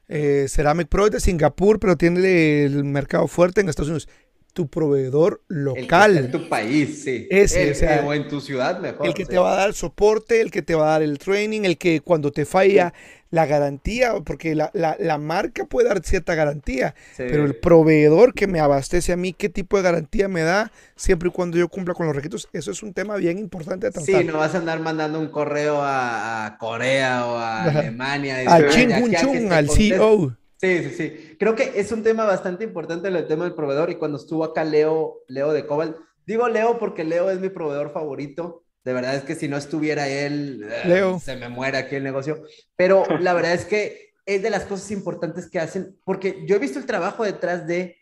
eh, Ceramic Pro es de Singapur, pero tiene el mercado fuerte en Estados Unidos tu proveedor local. en tu país, sí. Ese, o, en tu ciudad mejor. El que te va a dar soporte, el que te va a dar el training, el que cuando te falla la garantía, porque la, marca puede dar cierta garantía, pero el proveedor que me abastece a mí, qué tipo de garantía me da, siempre y cuando yo cumpla con los requisitos, eso es un tema bien importante de tratar. Sí, no vas a andar mandando un correo a, Corea o a Alemania. Al Chin Chung, al CEO. Sí, sí, sí. Creo que es un tema bastante importante el tema del proveedor y cuando estuvo acá Leo, Leo de Cobalt, digo Leo porque Leo es mi proveedor favorito. De verdad es que si no estuviera él, eh, Leo. se me muere aquí el negocio. Pero la verdad es que es de las cosas importantes que hacen, porque yo he visto el trabajo detrás de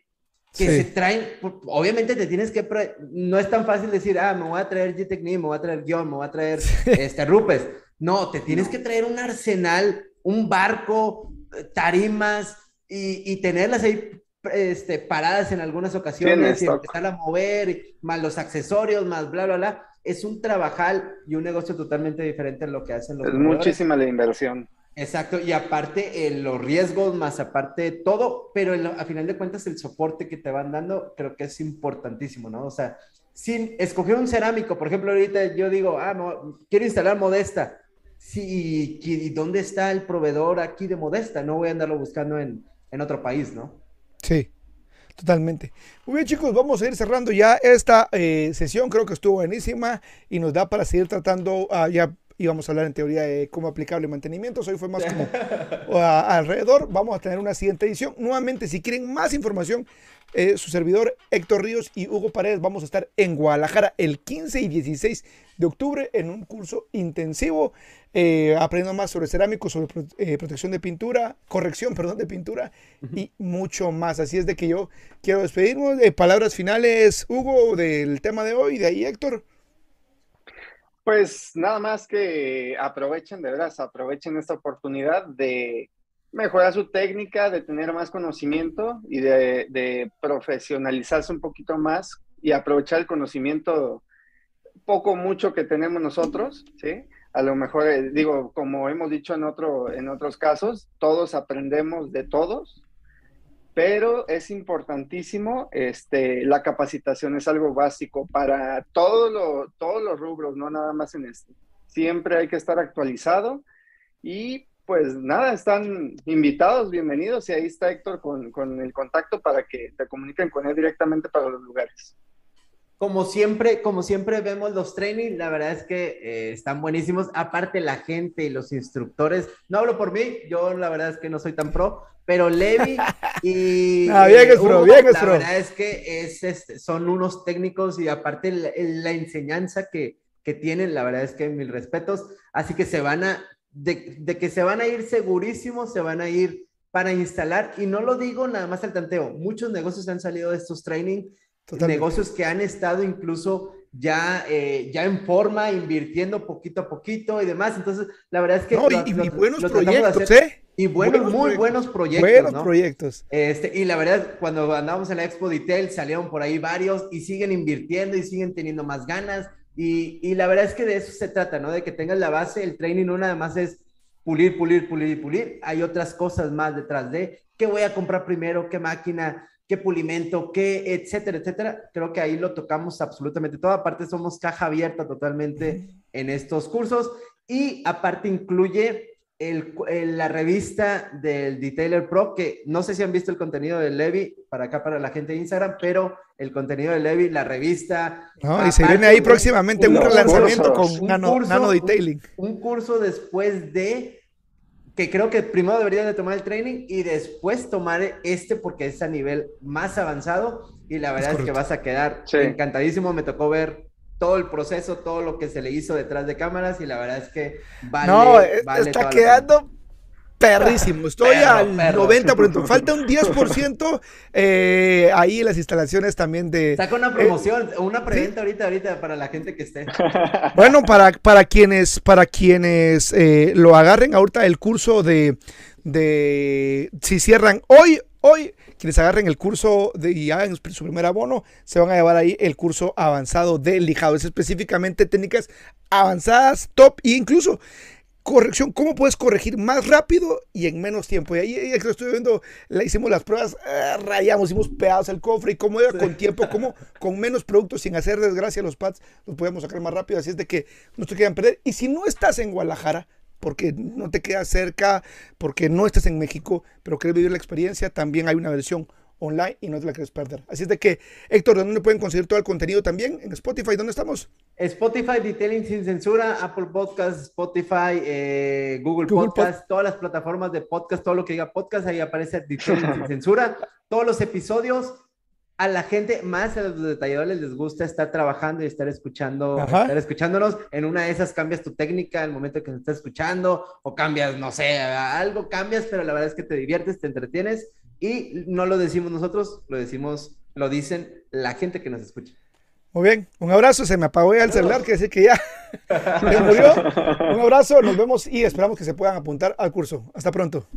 que se traen, obviamente te tienes que, no es tan fácil decir, ah, me voy a traer G-Technique, me voy a traer guion, me voy a traer este, Rupes. No, te tienes que traer un arsenal, un barco, tarimas y, tenerlas ahí este, paradas en algunas ocasiones y empezar a mover, más los accesorios, más bla, bla, bla. Es un trabajal y un negocio totalmente diferente en lo que hacen los Es muchísima la inversión. Exacto, y aparte eh, los riesgos, más aparte todo, pero a final de cuentas el soporte que te van dando creo que es importantísimo, ¿no? O sea, sin escoger un cerámico, por ejemplo, ahorita yo digo, ah, no, quiero instalar Modesta, Sí, ¿y dónde está el proveedor aquí de Modesta? No voy a andarlo buscando en, otro país, ¿no? Sí, totalmente. Muy bien, chicos, vamos a ir cerrando ya esta eh, sesión. Creo que estuvo buenísima y nos da para seguir tratando. Uh, ya íbamos a hablar en teoría de cómo aplicable mantenimiento. Hoy fue más como alrededor. Vamos a tener una siguiente edición. Nuevamente, si quieren más información, eh, su servidor Héctor Ríos y Hugo Paredes vamos a estar en Guadalajara el 15 y 16 de octubre en un curso intensivo, eh, aprendiendo más sobre cerámico, sobre eh, protección de pintura, corrección, perdón, de pintura y mucho más. Así es de que yo quiero despedirnos. de palabras finales, Hugo, del tema de hoy, de ahí Héctor. Pues nada más que aprovechen, de veras, aprovechen esta oportunidad de mejorar su técnica, de tener más conocimiento y de, profesionalizarse un poquito más y aprovechar el conocimiento poco mucho que tenemos nosotros, ¿sí? A lo mejor, eh, digo, como hemos dicho en, otro, en otros casos, todos aprendemos de todos, pero es importantísimo, este, la capacitación es algo básico para todo todos los rubros, no nada más en este. Siempre hay que estar actualizado y pues nada, están invitados, bienvenidos y ahí está Héctor con, con, el contacto para que te comuniquen con él directamente para los lugares. Como siempre, como siempre vemos los trainings, la verdad es que eh, están buenísimos. Aparte la gente y los instructores, no hablo por mí, yo la verdad es que no soy tan pro, pero Levi y ah, bien es pro, bien es la verdad es que es, este, son unos técnicos y aparte la, la enseñanza que, que tienen, la verdad es que mil respetos. Así que se van a, de, que se van a ir segurísimos, se van a ir para instalar, y no lo digo nada más al tanteo, muchos negocios han salido de estos training, negocios que han estado incluso ya, eh, ya en forma, invirtiendo poquito a poquito y demás. Entonces, la verdad es que... No, y, buenos proyectos, ¿eh? Y buenos, muy buenos proyectos. Buenos proyectos. Este, y la verdad, cuando andamos en la Expo Detail, salieron por ahí varios y siguen invirtiendo y siguen teniendo más ganas. Y, y, la verdad es que de eso se trata, ¿no? De que tengas la base, el training no nada más es pulir, pulir, pulir y pulir. Hay otras cosas más detrás de qué voy a comprar primero, qué máquina, qué pulimento, qué, etcétera, etcétera. Creo que ahí lo tocamos absolutamente todo. Aparte, somos caja abierta totalmente en estos cursos y aparte incluye el, la revista del Detailer Pro, que no sé si han visto el contenido de Levi para acá, para la gente de Instagram, pero el contenido de Levi, la revista. No, y se viene ahí próximamente un, relanzamiento con nano, nano Detailing. un curso después de que creo que primero deberían de tomar el training y después tomar este porque es a nivel más avanzado y la verdad es, que vas a quedar encantadísimo. Me tocó ver todo el proceso, todo lo que se le hizo detrás de cámaras y la verdad es que vale. No, está quedando perrísimo. Estoy al 90%. Falta un 10% eh, ahí en las instalaciones también de. Saca una promoción, o una preventa ahorita, ahorita para la gente que esté. Bueno, para, para quienes, para quienes eh, lo agarren ahorita el curso de, de. Si cierran hoy, hoy, quienes agarren el curso de, y hagan su primer abono, se van a llevar ahí el curso avanzado de lijado. Es específicamente técnicas avanzadas, top, e incluso corrección, cómo puedes corregir más rápido y en menos tiempo. Y ahí, ahí estoy viendo, le hicimos las pruebas, eh, rayamos, hicimos pedazos el cofre y cómo iba con tiempo, cómo con menos productos, sin hacer desgracia a los pads, los podemos sacar más rápido. Así es de que no te quieran perder. Y si no estás en Guadalajara, porque no te quedas cerca, porque no estás en México, pero quieres vivir la experiencia, también hay una versión online y no te la quieres perder. Así es de que, Héctor, ¿dónde pueden conseguir todo el contenido también? En Spotify, ¿dónde estamos? Spotify, Detailing sin censura, Apple Podcast, Spotify, eh, Google, Podcast, todas las plataformas de podcast, todo lo que diga podcast, ahí aparece Detailing sin censura. Todos los episodios, a la gente, más a los detalladores les gusta estar trabajando y estar escuchando, estar escuchándonos. En una de esas cambias tu técnica el momento que se está escuchando, o cambias, no sé, algo cambias, pero la verdad es que te diviertes, te entretienes y no lo decimos nosotros, lo decimos, lo dicen la gente que nos escucha. Muy bien, un abrazo, se me apagó ya el celular, quiere decir que ya murió. Un abrazo, nos vemos y esperamos que se puedan apuntar al curso. Hasta pronto.